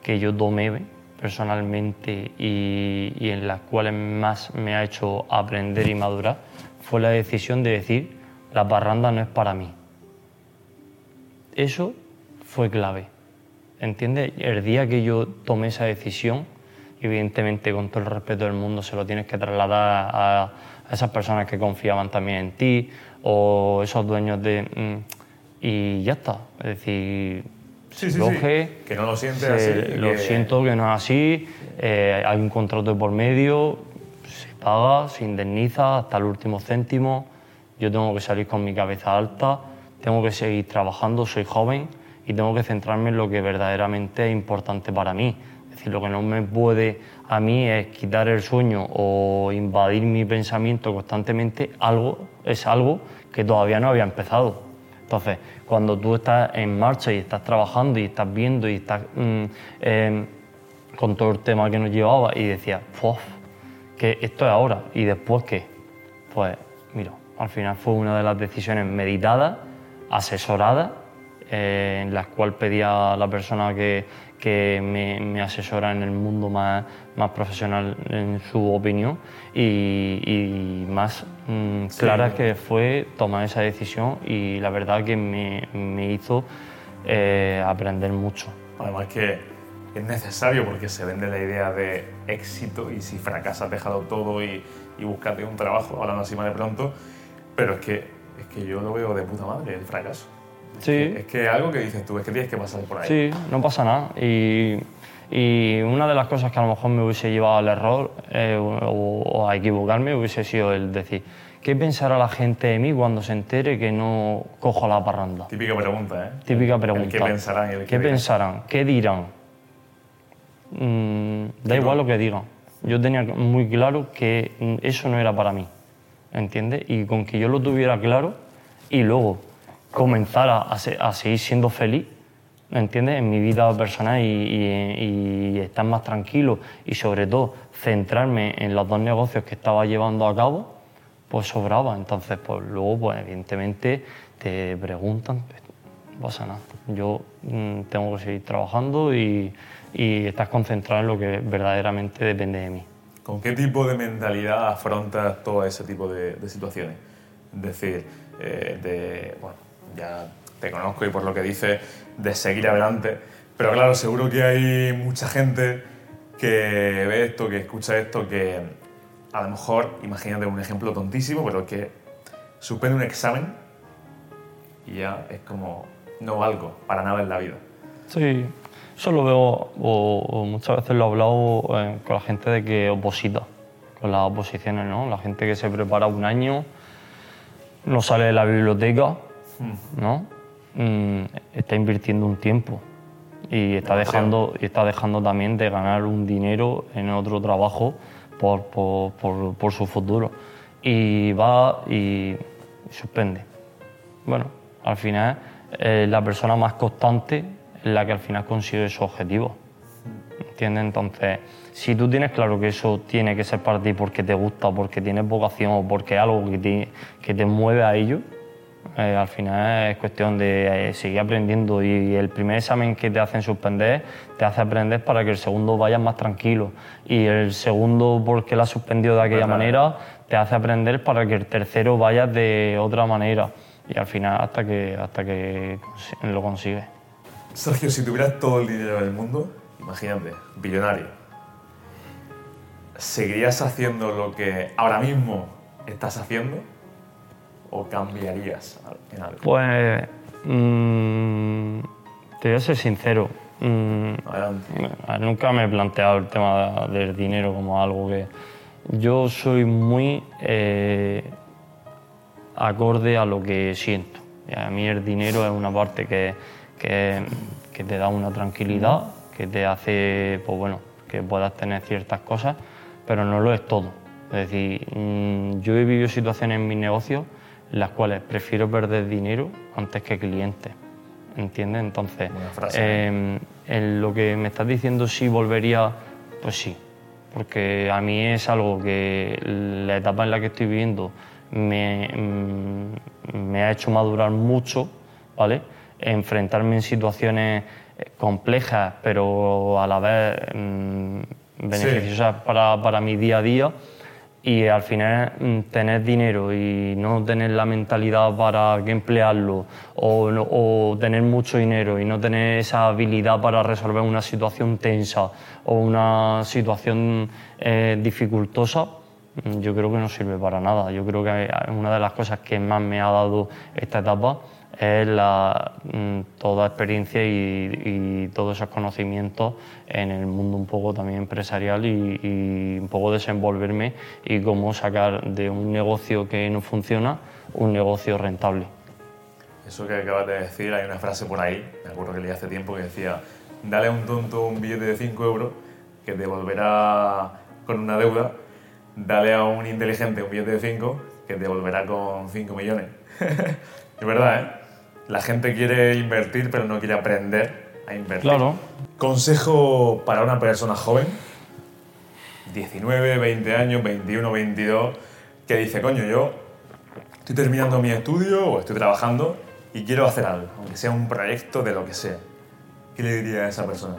que yo tomé personalmente y, y en las cuales más me ha hecho aprender y madurar fue la decisión de decir la parranda no es para mí. Eso fue clave. ¿Entiendes? El día que yo tomé esa decisión, evidentemente con todo el respeto del mundo se lo tienes que trasladar a, a esas personas que confiaban también en ti o esos dueños de... mm, y ya está. Es decir, Sí, sí. Que no lo sientes se- así. Lo que- siento que no es así. eh, hay un contrato de por medio, se paga, se indemniza hasta el último céntimo. Yo tengo que salir con mi cabeza alta, tengo que seguir trabajando, soy joven y tengo que centrarme en lo que verdaderamente es importante para mí. Es decir, lo que no me puede a mí es quitar el sueño o invadir mi pensamiento constantemente, algo es algo que todavía no había empezado. Entonces, cuando tú estás en marcha y estás trabajando y estás viendo y estás mm, eh, con todo el tema que nos llevaba y decías, "Puf, que esto es ahora y después qué, pues mira, al final fue una de las decisiones meditadas, asesoradas, eh, en las cuales pedía a la persona que, que me, me asesora en el mundo más, más profesional en su opinión y, y más mm, clara que fue tomar esa decisión y la verdad que me, me hizo eh, aprender mucho. Además que es necesario porque se vende la idea de éxito y si fracasas dejado todo y, y búscate un trabajo, hablando así más de pronto, pero es que, es que yo lo veo de puta madre, el fracaso. Sí. Es que algo que dices tú, es que tienes que pasar por ahí. Sí, no pasa nada. Y, y una de las cosas que a lo mejor me hubiese llevado al error eh, o, o a equivocarme hubiese sido el decir, ¿qué pensará la gente de mí cuando se entere que no cojo la parranda? Típica pregunta, ¿eh? Típica El pregunta. qué pensarán el ¿Qué dirán. pensarán? ¿Qué dirán? Mm, da igual lo que digan. Yo tenía muy claro que eso no era para mí, ¿entiendes? Y con que yo lo tuviera claro y luego comenzara a, a seguir siendo feliz, ¿entiendes? En mi vida personal y, y- y estar más tranquilo y sobre todo centrarme en los dos negocios que estaba llevando a cabo, pues sobraba. Entonces, pues luego, pues evidentemente te preguntan, no pasa nada. Yo mm, tengo que seguir trabajando y, y estás concentrado en lo que verdaderamente depende de mí. ¿Con qué tipo de mentalidad afrontas todo ese tipo de, de situaciones? Es decir, eh, de, bueno, ya te conozco y por lo que dices, de seguir adelante, pero claro, seguro que hay mucha gente que ve esto, que escucha esto, que a lo mejor, imagínate un ejemplo tontísimo, pero que suspende un examen y ya es como, no valgo para nada en la vida. Sí, Eso lo veo, o, o muchas veces lo he hablado eh, con la gente de que oposita, con las oposiciones, ¿no? La gente que se prepara un año, no sale de la biblioteca, ¿no? Está invirtiendo un tiempo y está, dejando, está dejando también de ganar un dinero en otro trabajo por, por, por- por su futuro. Y va y suspende. Bueno, al final eh, la persona más constante es la que al final consigue su objetivo. ¿Entiendes? Entonces, si tú tienes claro que eso tiene que ser para ti porque te gusta, porque tienes vocación o porque es algo que te, que te mueve a ello, eh, al final es cuestión de eh, seguir aprendiendo y el primer examen que te hacen suspender te hace aprender para que el segundo vayas más tranquilo y el segundo porque lo has suspendido de aquella Verdad. manera te hace aprender para que el tercero vayas de otra manera y al final hasta que, hasta que lo consigues. Sergio, si tuvieras todo el dinero del mundo, imagínate, billonario, ¿seguirías haciendo lo que ahora mismo estás haciendo o cambiarías en algo? Pues mm, te voy a ser sincero. mm, Adelante. Eh, Nunca me he planteado el tema del dinero como algo que... Yo soy muy eh, acorde a lo que siento. Y a mí el dinero es una parte que, que, que te da una tranquilidad, que te hace, pues bueno, que puedas tener ciertas cosas, pero no lo es todo. Es decir, mm, yo he vivido situaciones en mis negocios en las cuales prefiero perder dinero antes que clientes. ¿Entiendes? Entonces, frase. eh, en lo que me estás diciendo si volvería, pues sí, porque a mí es algo que la etapa en la que estoy viviendo me, mm, me ha hecho madurar mucho, ¿vale? Enfrentarme en situaciones eh, complejas, pero a la vez mm, beneficiosas para, para mi día a día y al final mm, tener dinero y no tener la mentalidad para emplearlo o tener mucho dinero y no tener esa habilidad para resolver una situación tensa o una situación eh, dificultosa, mm, yo creo que no sirve para nada. Yo creo que una de las cosas que más me ha dado esta etapa es la, mm, toda experiencia y, y todos esos conocimientos en el mundo un poco también empresarial y, y un poco desenvolverme y cómo sacar de un negocio que no funciona un negocio rentable. Eso que acabas de decir, hay una frase por ahí, me acuerdo que leí hace tiempo, que decía, dale a un tonto un billete de 5 euros que te volverá con una deuda, dale a un inteligente un billete de 5 que te volverá con 5 millones. es verdad, ¿eh? La gente quiere invertir, pero no quiere aprender a invertir. Claro. Consejo para una persona joven, 19, 20 años, 21, 22, que dice, coño, yo estoy terminando mi estudio o estoy trabajando y quiero hacer algo, aunque sea un proyecto de lo que sea. ¿Qué le diría a esa persona?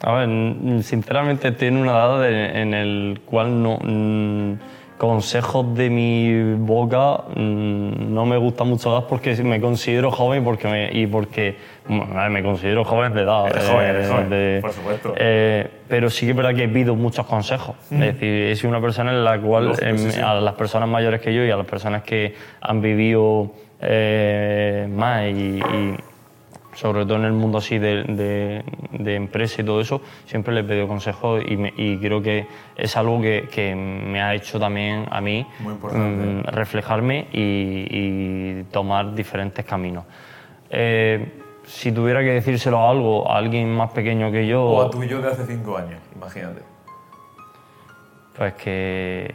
A ver, sinceramente en una edad en el cual no, consejos de mi boca mm, no me gusta mucho dar porque me considero joven y porque me, y porque bueno, ver, me considero joven de edad. Eres joven, eres eh, joven, de- por supuesto. eh, pero sí que es verdad que pido muchos consejos. Es decir, he sido una persona en la cual Lógico, em, sí, sí. a las personas mayores que yo y a las personas que han vivido eh, más y, y sobre todo en el mundo así de, de, de empresa y todo eso, siempre le he pedido consejos y, me- y creo que es algo que, que me ha hecho también a mí mm, reflejarme y, y tomar diferentes caminos. Eh, si tuviera que decírselo a algo, a alguien más pequeño que yo, O a tu yo de hace 5 años, imagínate. pues que,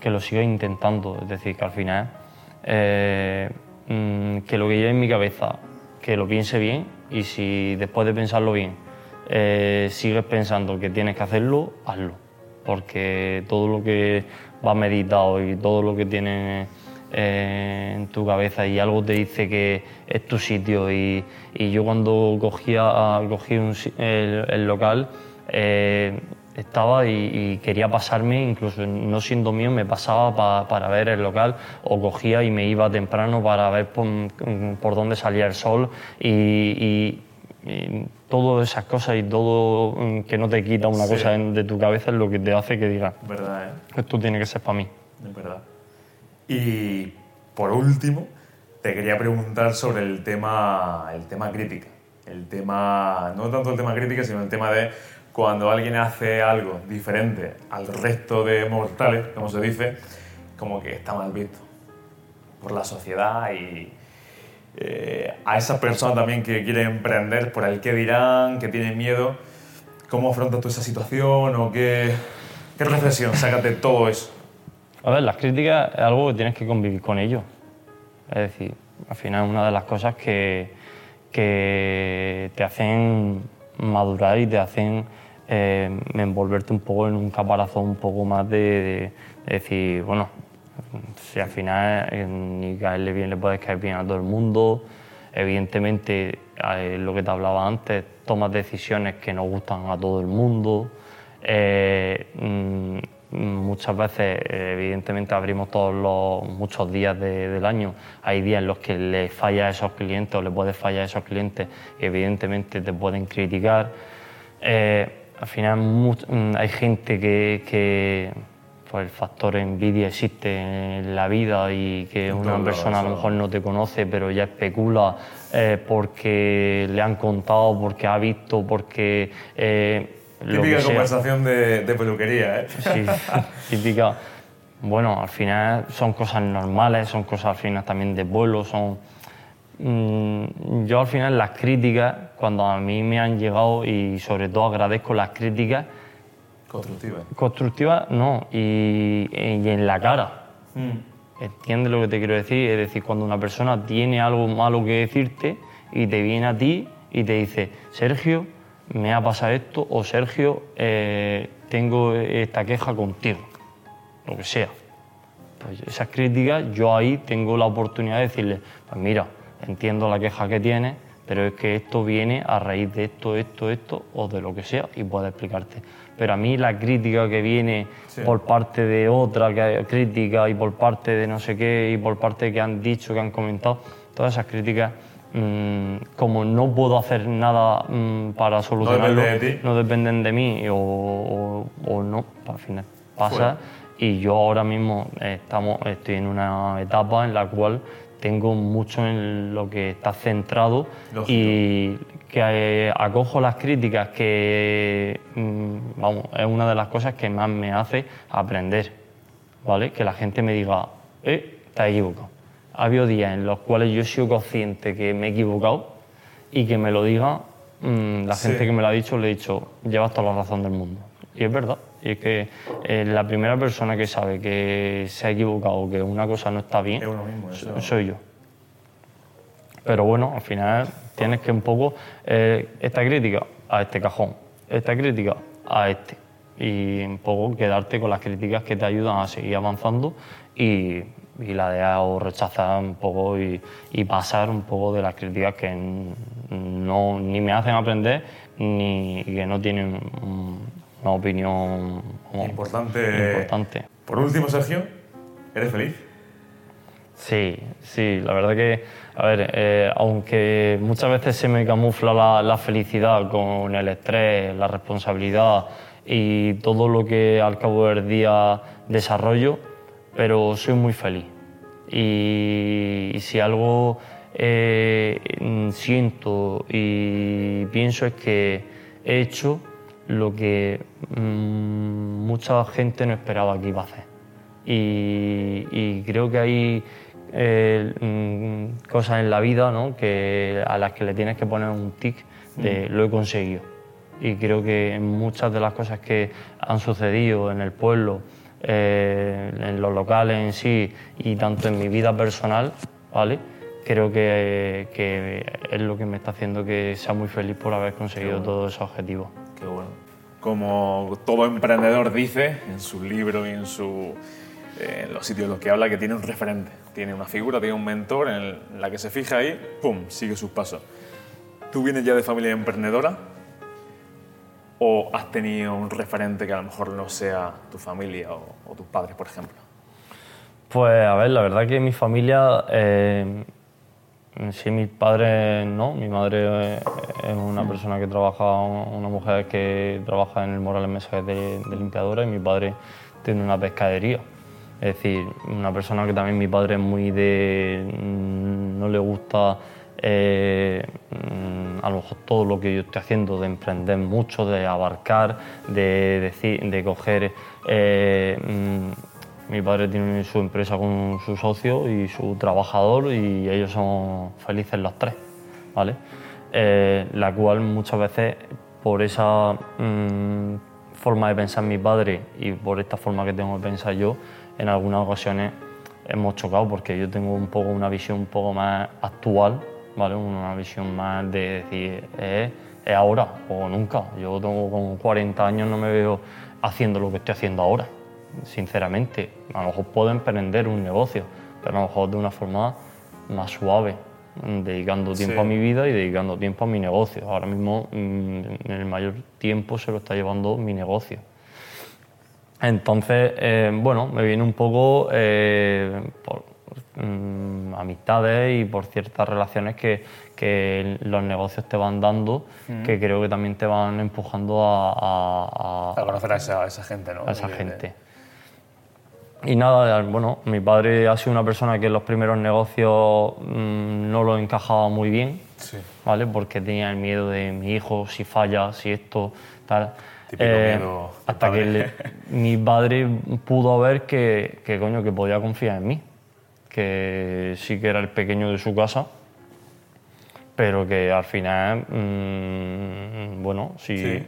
que lo siga intentando. Es decir, que al final, eh, mm, que lo que lleve en mi cabeza, que lo piense bien y si después de pensarlo bien eh, sigues pensando que tienes que hacerlo, hazlo. Porque todo lo que va meditado y todo lo que tienes eh, en tu cabeza y algo te dice que es tu sitio y, yo cuando cogía, cogí un el local eh, estaba y, y quería pasarme, incluso no siendo mío, me pasaba pa- para ver el local o cogía y me iba temprano para ver por, por dónde salía el sol y, y- y todas esas cosas y todo mm, que no te quita una Sí. cosa de tu cabeza es lo que te hace que digas, ¿Verdad, eh? esto tiene que ser para mí. Es verdad. Y por último, te quería preguntar sobre el tema, el tema crítica. el tema, no tanto el tema crítica, sino el tema de cuando alguien hace algo diferente al resto de mortales, como se dice, como que está mal visto por la sociedad y eh, a esa persona también que quiere emprender, por el que dirán, que tiene miedo, ¿cómo afrontas tú esa situación o qué, qué reflexión sacas de todo eso? A ver, las críticas es algo que tienes que convivir con ellos. Es decir, al final es una de las cosas que, que te hacen madurar y te hacen eh, envolverte un poco en un caparazón un poco más de, decir, bueno, si al final eh, ni caerle bien le puedes caer bien a todo el mundo, evidentemente eh, lo que te hablaba antes, tomas decisiones que no gustan a todo el mundo. Mm, muchas veces, evidentemente, abrimos todos los muchos días del año. Hay días en los que le falla a esos clientes o le puedes fallar a esos clientes y, evidentemente, te pueden criticar. Eh, al final, mm, hay gente que, pues, el factor envidia existe en la vida y que una persona a lo mejor no te conoce, pero ya especula eh, porque le han contado, porque ha visto, porque. Eh, Típica conversación de, peluquería, ¿eh? Sí, típica. Bueno, al final son cosas normales, son cosas al final también de vuelo, son... Mm, yo al final las críticas, cuando a mí me han llegado y sobre todo agradezco las críticas... Constructivas. Constructivas, no, y, en la cara. Mm. ¿Entiendes lo que te quiero decir? Es decir, cuando una persona tiene algo malo que decirte y te viene a ti y te dice, Sergio, me ha pasado esto o Sergio, eh, tengo esta queja contigo, lo que sea. Pues esas críticas, yo ahí tengo la oportunidad de decirle, pues mira, entiendo la queja que tienes, pero es que esto viene a raíz de esto, esto, esto o de lo que sea y puedo explicarte. Pero a mí la crítica que viene por parte de otra que crítica y por parte de no sé qué y por parte que han dicho, que han comentado, todas esas críticas Mm, como no puedo hacer nada mm, para solucionarlo, no, dependen de mí o, no, al final pasa. Y yo ahora mismo estamos, estoy en una etapa en la cual tengo mucho en lo que está centrado y que eh, acojo las críticas que, mm, vamos, es una de las cosas que más me hace aprender, ¿vale? Que la gente me diga, eh, te equivocado ha habido días en los cuales yo he sido consciente que me he equivocado y que me lo diga mm, la gente que me lo ha dicho, le he dicho, llevas toda la razón del mundo. Y es verdad. Y es que eh, la primera persona que sabe que se ha equivocado, que una cosa no está bien, soy yo. Pero bueno, al final tienes que un poco, eh, esta crítica a este cajón, esta crítica a este. Y un poco quedarte con las críticas que te ayudan a seguir avanzando y y la de o rechazar un poco y, pasar un poco de las críticas que no, ni me hacen aprender ni que no tienen una opinión importante. importante. Por último, Sergio, ¿eres feliz? Sí, sí, la verdad que, a ver, eh, aunque muchas veces se me camufla la, la felicidad con el estrés, la responsabilidad y todo lo que al cabo del día desarrollo, pero soy muy feliz. Y, si algo eh, siento y pienso es que he hecho lo que mm, mucha gente no esperaba que iba a hacer. Y, creo que hay eh, mm, cosas en la vida ¿no? que, a las que le tienes que poner un tic de mm. lo he conseguido. Y creo que muchas de las cosas que han sucedido en el pueblo, eh, en los locales en sí y tanto en mi vida personal, ¿vale? Creo que, que, es lo que me está haciendo que sea muy feliz por haber conseguido todos esos objetivos. Qué bueno. Como todo emprendedor dice en su libro y en, su, en los sitios en los que habla, que tiene un referente, tiene una figura, tiene un mentor en la que se fija ahí, ¡pum!, sigue sus pasos. ¿Tú vienes ya de familia emprendedora? ¿O has tenido un referente que a lo mejor no sea tu familia o, tus padres, por ejemplo? Pues a ver, la verdad que mi familia, eh, sí, mis padres no, mi madre es una persona que trabaja, una mujer que trabaja en el Morales Mensajes de, de limpiadora y mi padre tiene una pescadería. Es decir, una persona que también mi padre es muy de... no le gusta eh, mm, a lo mejor todo lo que yo estoy haciendo, de emprender mucho, de abarcar, de, decir, de coger... eh, mm, mi padre tiene su empresa con su socio y su trabajador y ellos son felices los tres, ¿vale? Eh, la cual muchas veces por esa mm, forma de pensar mi padre y por esta forma que tengo de pensar yo, en algunas ocasiones hemos chocado porque yo tengo un poco una visión un poco más actual, ¿vale? Una visión más de decir, "Eh, es ahora o nunca. Yo tengo con 40 años, no me veo haciendo lo que estoy haciendo ahora, sinceramente. A lo mejor puedo emprender un negocio, pero a lo mejor de una forma más suave, mm, dedicando tiempo Sí. a mi vida y dedicando tiempo a mi negocio. Ahora mismo mm, en el mayor tiempo se lo está llevando mi negocio. Entonces, eh, bueno, me viene un poco eh, por mm, amistades y por ciertas relaciones que, que los negocios te van dando, que creo que también te van empujando a, a- a- conocer a esa, a esa gente, ¿no? a esa gente. Y nada, bueno, mi padre ha sido una persona que en los primeros negocios mm, no lo encajaba muy bien, Sí. ¿vale? Porque tenía el miedo de mi hijo, si falla, si esto, tal. Eh, miedo hasta que le- mi padre pudo ver que, que, coño, que podía confiar en mí, que sí que era el pequeño de su casa, pero que al final, mm, bueno, sí, Sí.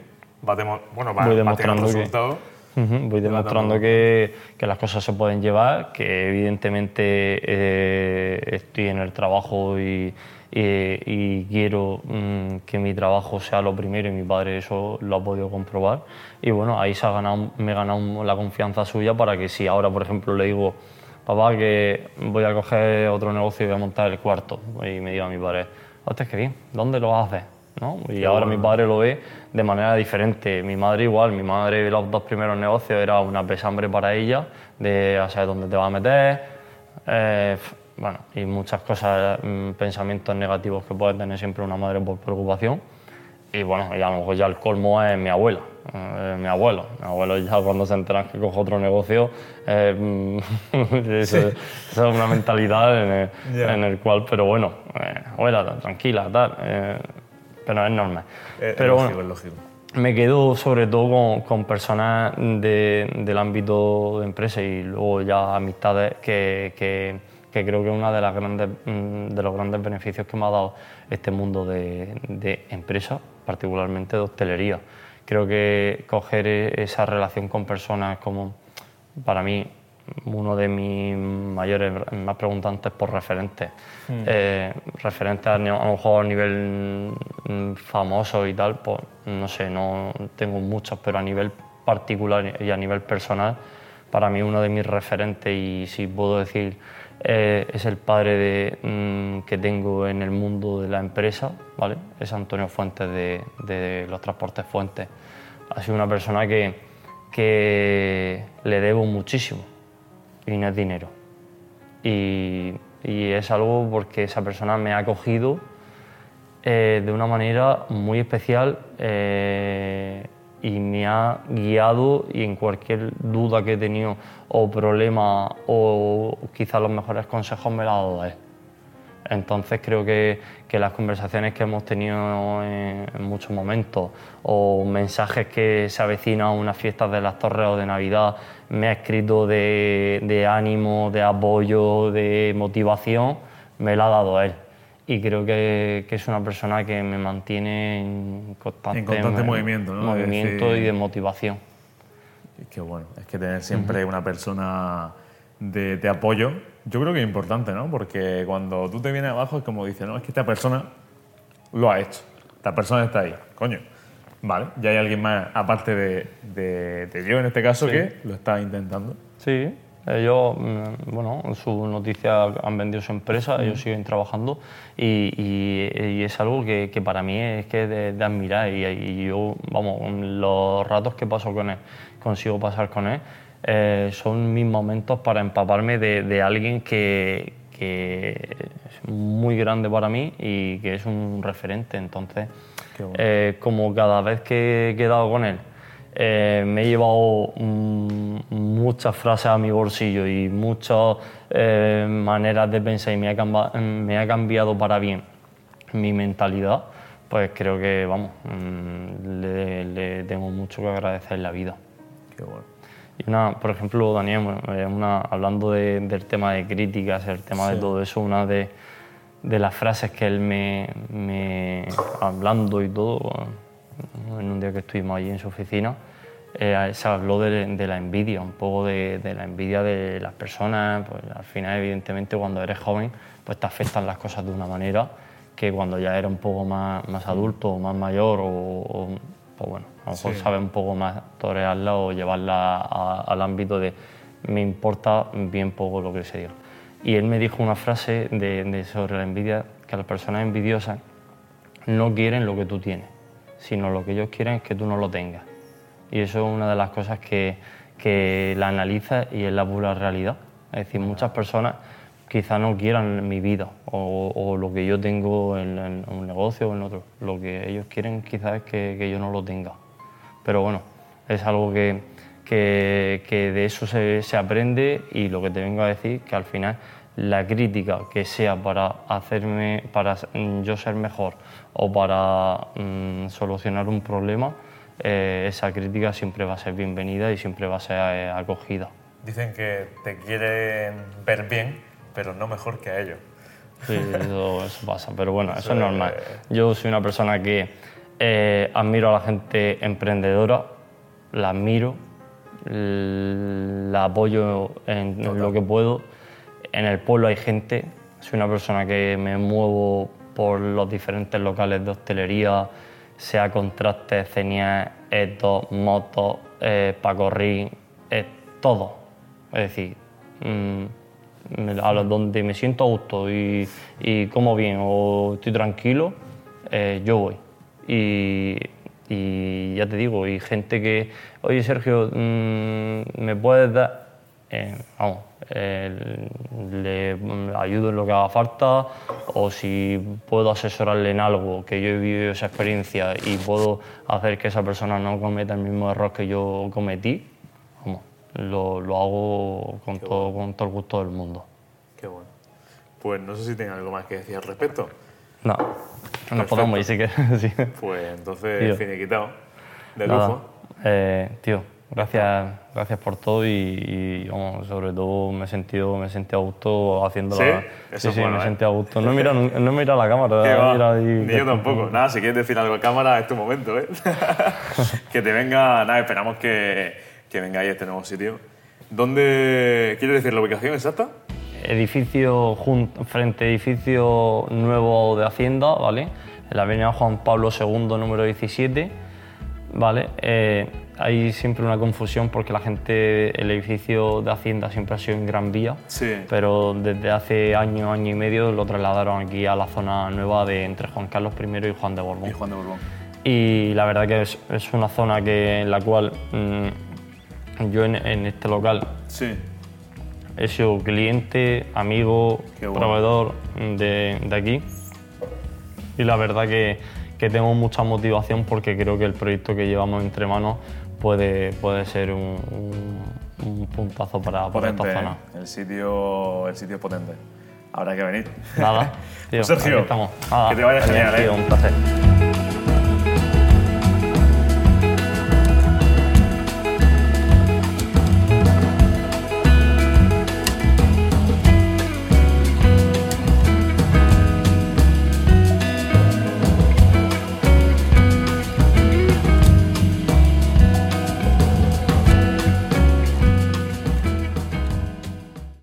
Va bueno, va, Voy va demostrando teniendo que- resultados. Voy demostrando que, que las cosas se pueden llevar, que evidentemente eh, estoy en el trabajo y, y- y quiero mm, que mi trabajo sea lo primero y mi padre eso lo ha podido comprobar. Y bueno, ahí se ha ganado, me he ganado la confianza suya para que si ahora, por ejemplo, le digo, papá, que voy a coger otro negocio y voy a montar el cuarto, y me diga mi padre, hostia, qué bien, ¿dónde lo vas a hacer? ¿No? Y ahora mi padre lo ve de manera diferente. Mi madre igual, mi madre los dos primeros negocios era una pesambre para ella, de a saber dónde te vas a meter, eh, bueno, y muchas cosas, mm, pensamientos negativos que puede tener siempre una madre por preocupación. Y bueno, y a lo mejor ya el colmo es mi abuela, eh, mi abuelo. Mi abuelo ya cuando se enteran que cojo otro negocio, eh, mm, eso, eso es una mentalidad en el, Ya. en el cual, pero bueno, eh, abuela, tranquila, tal, eh, pero es normal. Es, pero es bueno, lógico, es lógico. me quedo sobre todo con, con personas de- del ámbito de empresa y luego ya amistades que, que- que creo que es uno de, las grandes, mm, de los grandes beneficios que me ha dado este mundo de, de empresa, particularmente de hostelería. Creo que coger e- esa relación con personas como, para mí, uno de mis mayores, más preguntantes por referentes. Eh, referentes a, a lo mejor a nivel mm, famoso y tal, pues no sé, no tengo muchos, pero a nivel particular y a nivel personal, para mí uno de mis referentes, y si puedo decir, eh, es el padre de, mm, que tengo en el mundo de la empresa, ¿vale? Es Antonio Fuentes de, de los transportes Fuentes. Ha sido una persona que, que le debo muchísimo y no es dinero. Y, y es algo porque esa persona me ha acogido eh, de una manera muy especial eh, y me ha guiado y en cualquier duda que he tenido o problema o quizás los mejores consejos me los ha dado él. Entonces creo que, que las conversaciones que hemos tenido en, en muchos momentos o mensajes que se avecinan a unas fiestas de las torres o de Navidad me ha escrito de, de ánimo, de apoyo, de motivación, me la ha dado él. Y creo que, que es una persona que me mantiene en constante, En constante movimiento, y de motivación. Es que bueno, es que tener siempre una persona de, de apoyo, yo creo que es importante, ¿no? Porque cuando tú te vienes abajo es como dices, no, es que esta persona lo ha hecho, esta persona está ahí, coño. Vale, ya hay alguien más, aparte de, de- de yo en este caso, que lo está intentando. Sí, ellos, mm, bueno, su noticia han vendido su empresa, ellos siguen trabajando y, y- y es algo que, que para mí es que de, de admirar y, y yo, vamos, los ratos que paso con él, consigo pasar con él, eh, son mis momentos para empaparme de, de alguien que, que es muy grande para mí y que es un referente. Entonces, bueno. eh, como cada vez que he quedado con él, eh, me he llevado mm, muchas frases a mi bolsillo y muchas eh, maneras de pensar y me ha, me ha cambiado para bien mi mentalidad, pues creo que, vamos, mm, le, le tengo mucho que agradecer en la vida. Qué bueno. Y una, por ejemplo, Daniel, eh, una, hablando de- del tema de críticas, el tema de todo eso, una de, de las frases que él me, me hablando y todo, en un día que estuvimos allí en su oficina, eh, se habló de, de la envidia, un poco de, de la envidia de las personas. Pues, al final, evidentemente, cuando eres joven, pues te afectan las cosas de una manera que cuando ya eres un poco más, más adulto o más mayor o, o, pues bueno, a lo mejor Sí. sabes un poco más torearla o llevarla a- al ámbito de me importa bien poco lo que se diga. Y él me dijo una frase de, de sobre la envidia, que las personas envidiosas no quieren lo que tú tienes, sino lo que ellos quieren es que tú no lo tengas. Y eso es una de las cosas que, que la analiza y es la pura realidad. Es decir, muchas personas quizá no quieran mi vida o, o lo que yo tengo en, en un negocio o en otro. Lo que ellos quieren quizás es que, que yo no lo tenga. Pero bueno, es algo que, que, que de eso se, se aprende y lo que te vengo a decir que al final la crítica que sea para hacerme, para mm, yo ser mejor o para mm, solucionar un problema, eh, esa crítica siempre va a ser bienvenida y siempre va a ser eh, acogida. Dicen que te quieren ver bien, pero no mejor que a ellos. Sí, eso, eso pasa, pero bueno, eso, Eso es normal. Yo soy una persona que eh, admiro a la gente emprendedora, la admiro, la apoyo en, en lo que puedo. En el pueblo hay gente, soy una persona que me muevo por los diferentes locales de hostelería, sea contrastes, cenias, etos, motos, eh, pacorrí, eh, todo. Es decir, mm, me- a donde me siento a gusto y, y como bien o estoy tranquilo, eh, yo voy. Y, y ya te digo, y gente que, oye Sergio, mm, ¿me puedes dar? Eh, vamos, eh, le le ayudo en lo que haga falta o si puedo asesorarle en algo que yo he vivido esa experiencia y puedo hacer que esa persona no cometa el mismo error que yo cometí, vamos, lo, lo hago con todo, con todo el gusto del mundo. Qué bueno. Pues no sé si tienen algo más que decir al respecto. No, nos podemos ir si quieres. sí. Pues entonces, Tío. finiquitado. De Nada, lujo. eh, tío, gracias, gracias por todo y, y, vamos, sobre todo me he sentido, me he sentido a gusto haciendo ¿Sí? la... Eso sí, sí, bueno, me he ¿eh? sentido a gusto. No he mirado, no he mirado la cámara. Que mirado ahí- Ni yo tampoco. Nada, si quieres decir algo a cámara, es tu momento, ¿eh? que te venga... Nada, esperamos que, que vengáis a este nuevo sitio. ¿Dónde... ¿Quieres decir la ubicación exacta? edificio jun- frente edificio nuevo de Hacienda, ¿vale? En la avenida Juan Pablo II, número 17, ¿vale? Eh, hay siempre una confusión porque la gente, el edificio de Hacienda siempre ha sido en Gran Vía, Sí. pero desde hace año, año y medio lo trasladaron aquí a la zona nueva de entre Juan Carlos I y Juan de Borbón. Y Juan de Borbón. Y la verdad que es, es una zona que, en la cual mm, yo en, en este local Sí. He sido cliente, amigo, bueno. proveedor de, de aquí. Y la verdad que, que tengo mucha motivación porque creo que el proyecto que llevamos entre manos puede, puede ser un, un- un puntazo para, para Potente, esta ¿eh? zona. El sitio, el sitio es potente. Habrá que venir. Nada, tío, Sergio, estamos. Nada, que te vaya genial, ¿eh? un placer.